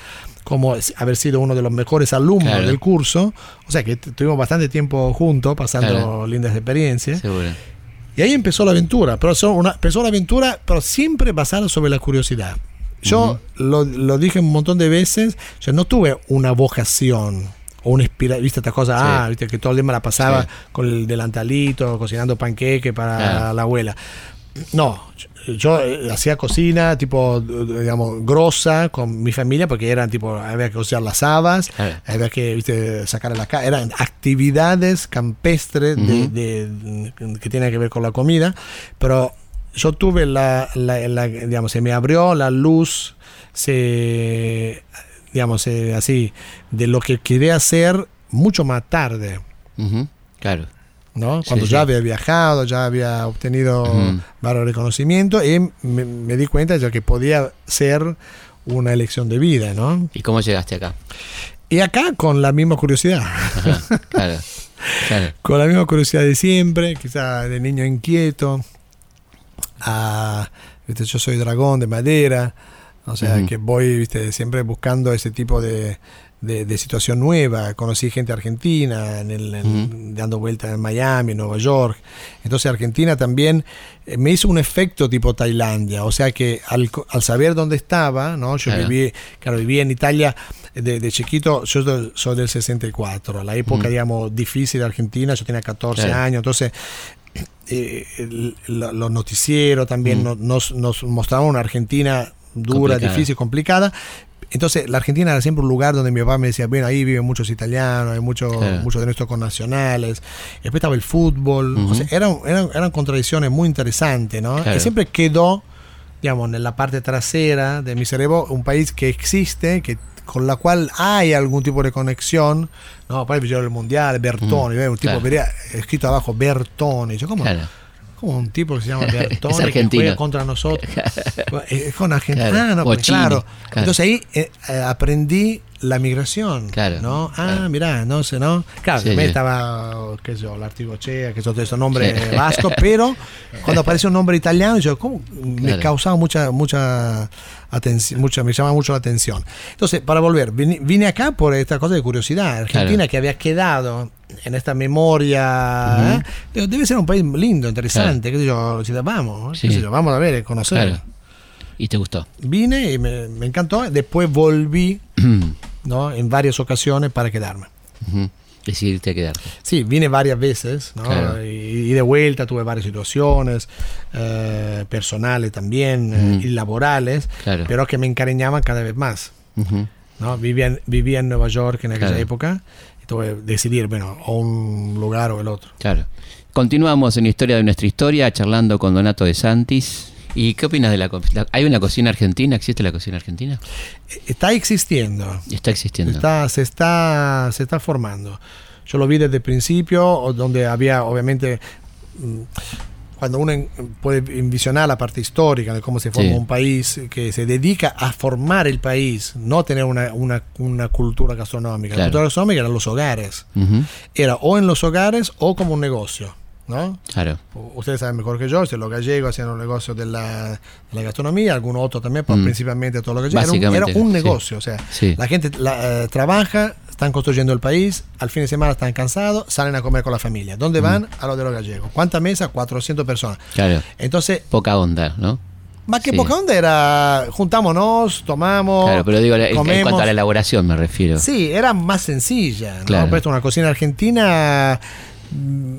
como haber sido uno de los mejores alumnos Claro. del curso. O sea que tuvimos bastante tiempo juntos, pasando Claro. lindas experiencias. Seguro. Y ahí empezó la aventura, pero son una, empezó la aventura, pero siempre basada sobre la curiosidad. Yo lo, lo dije un montón de veces, yo no tuve una vocación o una inspiración, viste esta cosa, Sí. ah, viste que todo el día me la pasaba Sí. con el delantalito, cocinando panqueque para la abuela. No, yo, yo, eh, hacía cocina tipo, digamos, grosa con mi familia porque eran tipo, había que cocinar las habas, había que, viste, sacar a la casa, eran actividades campestres de- Ujú. de- que tienen que ver con la comida, pero yo tuve la, la- la- digamos, se me abrió la luz, se, digamos, eh, así, de lo que quería hacer mucho más tarde. Claro. ¿no? Cuando sí. ya había viajado, ya había obtenido varios reconocimientos y me, me di cuenta de que podía ser una elección de vida, ¿no? ¿Y cómo llegaste acá? Y acá con la misma curiosidad, Ajá, claro. Claro. con la misma curiosidad de siempre, quizá de niño inquieto, a, viste, yo soy dragón de madera, o sea que voy viste, siempre buscando ese tipo de, de- de situación nueva. Conocí gente argentina, en el- en- dando vueltas en Miami, en Nueva York. Entonces Argentina también eh, me hizo un efecto tipo Tailandia, o sea que al, al saber dónde estaba, ¿no? yo viví, claro, viví en Italia de, de chiquito, yo soy- del 64, la época, digamos, difícil de Argentina, yo tenía 14 Claro. años, entonces eh, el- los noticieros también Mm. no- nos, nos mostraban una Argentina dura, Complicada. difícil, complicada. Entonces, la Argentina era siempre un lugar donde mi papá me decía, bueno, ahí viven muchos italianos, hay muchos Claro. muchos de nuestros connacionales. Después estaba el fútbol. O sea, eran, eran, eran contradicciones muy interesantes, ¿no? Claro. Y siempre quedó, digamos, en la parte trasera de mi cerebro, un país que existe, que con la cual hay algún tipo de conexión, ¿no? Para el el mundial, Bertoni, ¿ves? un tipo claro. vería escrito abajo Bertoni. Yo, ¿cómo? Claro. como un tipo que se llama Bertone Es que juega contra nosotros. es con Argentina. Claro. Ah, no, pues, claro. claro. Entonces ahí eh, eh, aprendí la migración. Claro, ¿no? Ah, claro. mirá, no sé, ¿no? Claro, Sí, sí. estaba, qué sé yo, Lartigochea, que son todos estos nombres Sí. vascos, pero cuando aparece un nombre italiano, yo, ¿cómo? Me causaba mucha, mucha atención, mucha, me llamaba mucho la atención. Entonces, para volver, vine, vine acá por esta cosa de curiosidad. Argentina Claro. que había quedado en esta memoria. ¿eh? Debe ser un país lindo, interesante, qué sé yo, vamos, qué Sí. sé yo, vamos a ver, conocer. ¿Y te gustó? Vine y me, me encantó, después volví, ¿no? En varias ocasiones para quedarme. Ujú. Decidiste quedarte. Sí, vine varias veces, ¿no? Claro. Y, y de vuelta tuve varias situaciones, eh, personales también, eh, Ujú. y laborales, Claro. pero que me encariñaban cada vez más, Ujú. ¿no? Vivía en, vivía en Nueva York en aquella Claro. época, y tuve que decidir, bueno, o un lugar o el otro. Claro. Continuamos en la historia de nuestra historia, charlando con Donato de Santis. ¿Y qué opinas de la, co- la- ¿Hay una cocina argentina? ¿Existe la cocina argentina? Está existiendo, Está existiendo. Está, se, está, se está formando. Yo lo vi desde el principio, donde había, obviamente, mm, cuando uno puede envisionar la parte histórica de cómo se forma Sí. un país que se dedica a formar el país, no tener una, una, una cultura gastronómica. Claro. La cultura gastronómica eran los hogares. Era o en los hogares o como un negocio. ¿No? Claro. Ustedes saben mejor que yo, si los gallegos hacían los negocios de la, de la gastronomía, algunos otros también, pero Mm. principalmente todos los gallegos. Era un, era un sí. negocio, o sea, Sí. la gente la, eh, trabaja, están construyendo el país, al fin de semana están cansados, salen a comer con la familia. Mm. ¿Dónde van? A lo de los gallegos. ¿Cuántas mesas? 400 personas. Claro. Entonces, Poca onda, ¿no? más que Sí. poca onda era, juntámonos, tomamos, Claro, pero digo, en- cuanto a la elaboración me refiero. Sí, era más sencilla. ¿no? Claro. Por esto, una cocina argentina mm,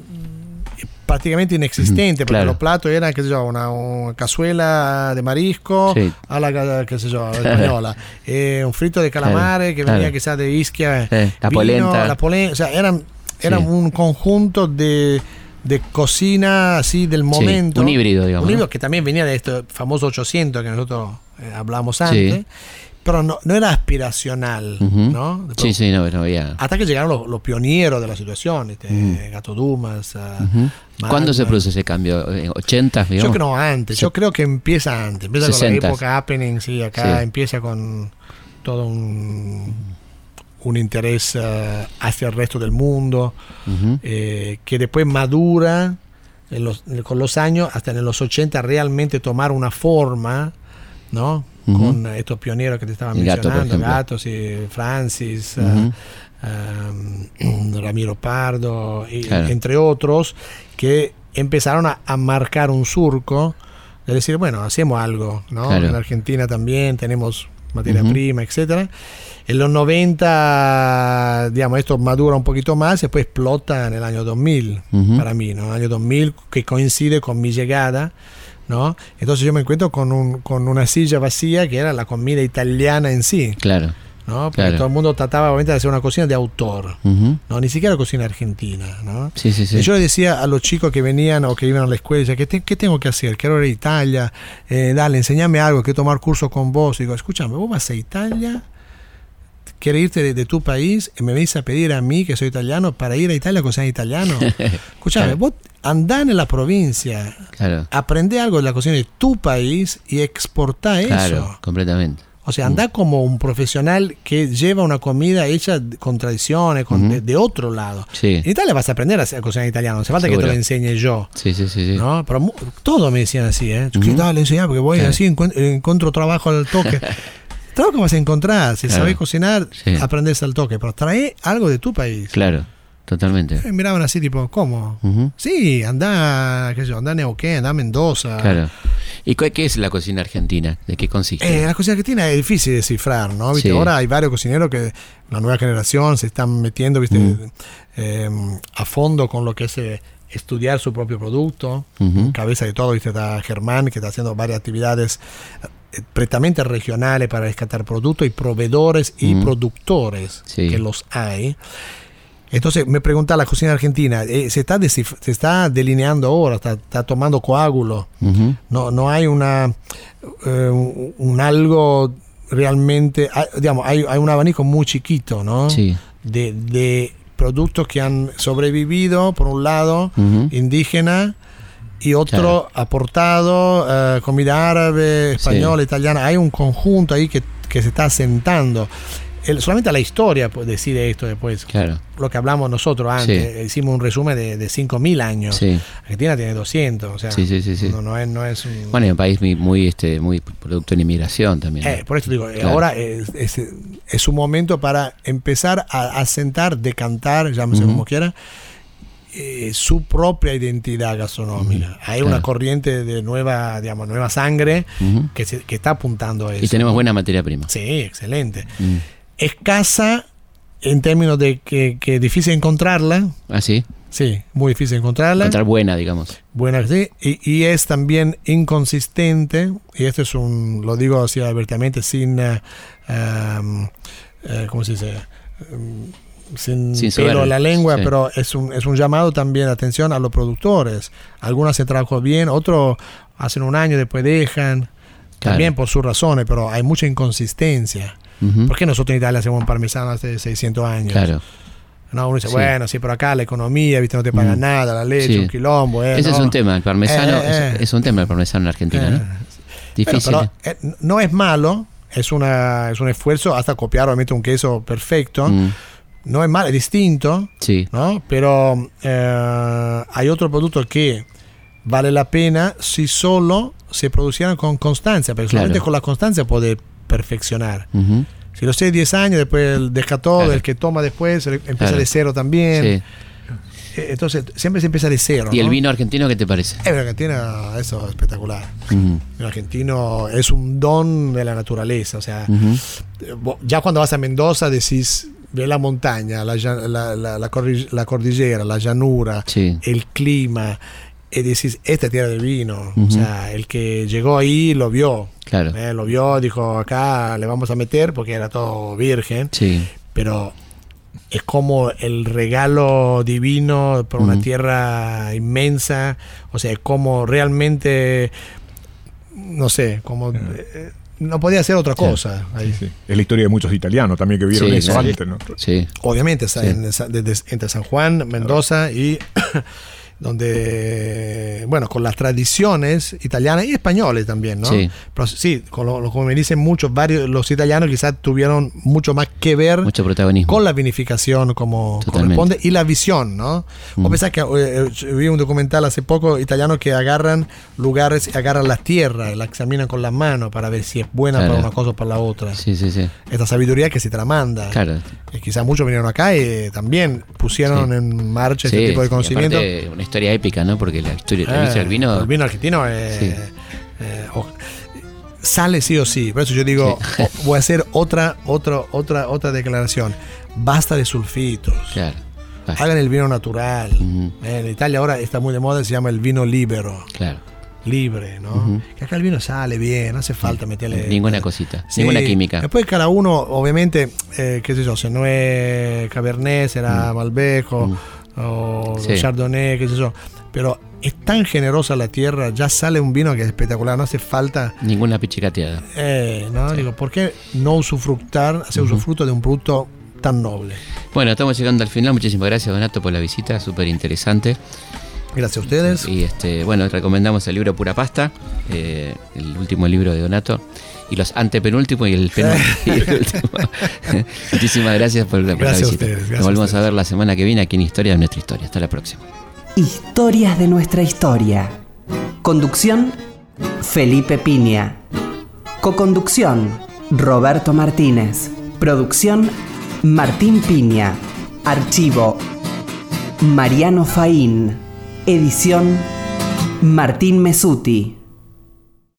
prácticamente inexistente, porque claro. los platos eran, qué sé yo, una, una cazuela de marisco Sí. a la, qué sé yo, española, eh, un frito de calamares que claro. venía quizás de Ischia, Sí, la polenta. la polenta, o sea, eran, eran Sí. un conjunto de, de cocina así del momento. un híbrido, digamos, Un híbrido ¿no? que también venía de estos famosos 800 que nosotros eh, hablamos antes. Pero no, no era aspiracional. ¿no? Sí, sí, no, no había. Hasta que llegaron los, los pioneros de la situación, este, Gato Dumas. Ujú. ¿Cuándo se produce ese cambio? ¿En ¿80? Yo digamos? creo no, antes, yo creo que empieza antes, empieza con 60s. la época happening, sí, acá Sí. empieza con todo un, un interés ah, hacia el resto del mundo, eh, que después madura en los- con los años, hasta en los 80 realmente tomar una forma, ¿no? Ujú. Con estos pioneros que te estaba Gato, mencionando, ejemplo. Gatos y Francis, ah, Ujú. um, Ramiro Pardo, y- Claro. entre otros, que empezaron a, a marcar un surco de decir, bueno, hacemos algo, ¿no? Claro. En Argentina también tenemos materia Ujú. prima, etcétera. En los 90, digamos, esto madura un poquito más y después explota en el año 2000, Ujú. para mí, ¿no? El año 2000 que coincide con mi llegada, ¿no? Entonces yo me encuentro con, un, con una silla vacía que era la comida italiana en sí, Claro. ¿no? Porque Claro. todo el mundo trataba obviamente de hacer una cocina de autor. ¿no? Ni siquiera cocina argentina, ¿no? Sí, sí, sí. Y yo le decía a los chicos que venían o que iban a la escuela, decía, ¿qué, te- qué tengo que hacer? Quiero ir a Italia, eh, dale, enseñame algo, quiero tomar curso con vos. Y digo, escúchame, vos vas a Italia, quieres irte de, de tu país y me venís a pedir a mí, que soy italiano, para ir a Italia a cocinar italiano. escúchame, Claro. vos andá en la provincia, Claro. aprende algo de la cocina de tu país y exportá Claro, eso. completamente. O sea, anda como un profesional que lleva una comida hecha con tradiciones, con, Ujú. de, de otro lado. Sí. En Italia vas a aprender a cocinar italiano, no hace falta que te Seguro. lo enseñe yo. Sí, sí, sí. sí. ¿no? Pero todos me decían así, ¿eh? Ujú. Que dale, enseñá, porque voy Claro. así, encuent- encuentro trabajo al toque. trabajo vas a encontrar, si Claro. sabes cocinar, Sí. aprendes al toque, pero trae algo de tu país. Claro, totalmente. Me miraban así, tipo, ¿cómo? Sí, anda, qué sé yo, anda a Neuquén, anda a Mendoza. Claro. ¿Y cuál- qué es la cocina argentina? ¿De qué consiste? Eh, la cocina argentina es difícil de descifrar, ¿no? ¿Viste? Sí. Ahora hay varios cocineros que la nueva generación se están metiendo, ¿viste? Mm. Eh, a fondo con lo que es eh, estudiar su propio producto. Cabeza de todo, ¿viste? Está Germán, que está haciendo varias actividades eh, prettamente regionales para rescatar productos y proveedores y Mm. productores, Sí. que los hay. Entonces me pregunta la cocina argentina, eh, ¿se, está se está delineando ahora, está, está tomando coágulo? No, no hay una eh, un, algo realmente, hay- digamos, hay, hay un abanico muy chiquito, ¿no? Sí. De, de productos que han sobrevivido, por un lado, Ujú. indígena, y otro aportado, eh, comida árabe, española, italiana. Hay un conjunto ahí que, que se está asentando. El- solamente la historia decide esto después. Claro. Lo que hablamos nosotros antes, Sí. hicimos un resumen de, de 5.000 años. Sí. Argentina tiene 200, o sea, Sí, sí, sí, sí. No, no es, no es un... Bueno, es un país muy, este, muy producto en inmigración también. ¿no? Eh, por eso digo, eh, Claro. ahora es, es, es un momento para empezar a asentar, decantar, llámese Ujú. como quiera, eh, su propia identidad gastronómica. Hay una corriente de nueva, digamos, nueva sangre que, se- que está apuntando a eso. Y tenemos buena materia prima. Sí, excelente. Mm. Escasa en términos de que, que es difícil encontrarla. ¿Ah, sí? Sí, muy difícil encontrarla. Encontrar buena, digamos. Buena, sí, y, y es también inconsistente, y esto es un, lo digo así abiertamente, sin, um, ¿cómo se dice? Um, sin, Sin pelo la lengua, sí. pero es un, es un llamado también de atención a los productores. Algunos se trabajó bien, otros hacen un año, después dejan, Claro. también por sus razones, pero hay mucha inconsistencia. Ujú. ¿Por qué nosotros en Italia hacemos un parmesano hace 600 años? Claro. No, uno dice, Sí. bueno, sí, pero acá la economía, ¿viste? No te pagan Mm. nada, la leche, Sí. un quilombo. eh, Ese es un tema, el parmesano Eh, eh. Es, es un tema el parmesano en Argentina, ¿no? Bueno, Difícil. pero, no es malo, es, una, es un esfuerzo hasta copiar obviamente un queso perfecto. Mm, No es malo, es distinto, sí, ¿no? Pero eh, hay otro producto que vale la pena si solo se producieran con constancia, Claro. solamente con la constancia puede perfeccionar. Si lo sé 10 años, después el deja todo, Claro. el que toma después el- empieza Claro. de cero también. Sí. Eh, Entonces siempre se empieza de cero. ¿Y el ¿no? vino argentino qué te parece? En Argentina eso es espectacular. Ujú. El argentino es un don de la naturaleza. O sea, eh, ya cuando vas a Mendoza decís, la montaña, la, la, la- la cordillera, la llanura, Sí. el clima, y decís, esta es tierra de vino. O Ujú. sea, el que llegó ahí lo vio. Claro. Eh, lo vio, dijo, acá le vamos a meter porque era todo virgen. Sí. Pero es como el regalo divino por una Ujú. tierra inmensa. O sea, es como realmente, no sé, como... eh, no podía ser otra cosa. ahí. Sí, sí. Es la historia de muchos italianos también que vieron Sí, eso antes, ¿no? Sí. Obviamente, en desde- entre San Juan, Mendoza y donde, bueno, con las tradiciones italianas y españoles también, ¿no? Sí. Pero sí, con lo- lo- como me dicen muchos, varios, los italianos quizás tuvieron mucho más que ver Mucho protagonismo. con la vinificación como Totalmente. corresponde y la visión, ¿no? Mm. O pensás que eh, eh, vi un documental hace poco italiano que agarran lugares, agarran las tierras, la examinan con las manos para ver si es buena Claro. para una cosa o para la otra. Sí, sí, sí. Esta sabiduría que se te la manda. Claro. Y quizás muchos vinieron acá y también pusieron Sí. en marcha este tipo de conocimiento. Historia épica, ¿no? Porque la historia, la Eh, historia del vino. el vino argentino es, Sí. Eh, o- sale sí o sí. Por eso yo digo, voy a hacer otra, otra, otra, otra declaración. Basta de sulfitos. Claro. Hagan el vino natural. Eh, En Italia ahora está muy de moda, se llama el vino libero. Claro. Libre, ¿no? Que acá el vino sale bien, no hace falta meterle. Ninguna cosita, Sí. ninguna química. Después cada uno, obviamente, eh, qué sé yo, es Cabernet, será Malbeco o. Sí. Chardonnay, qué sé yo. Pero es tan generosa la tierra, ya sale un vino que es espectacular, no hace falta. Ninguna pichicateada. eh, ¿no? Digo, ¿por qué no usufructar, hacer usufructo de un producto tan noble? Bueno, estamos llegando al final. Muchísimas gracias, Donato, por la visita. Súper interesante. Gracias a ustedes. Y este, bueno, recomendamos el libro Pura Pasta, eh, el último libro de Donato, y los antepenúltimos y el penúltimo. Muchísimas gracias por, la- por Gracias la a visita. ustedes, gracias Nos volvemos a ver la semana que viene aquí en Historia de nuestra historia. Hasta la próxima. Historias de nuestra historia. Conducción, Felipe Piña. Coconducción, Roberto Martínez. Producción, Martín Piña. Archivo, Mariano Faín. Edición, Martín Mesuti.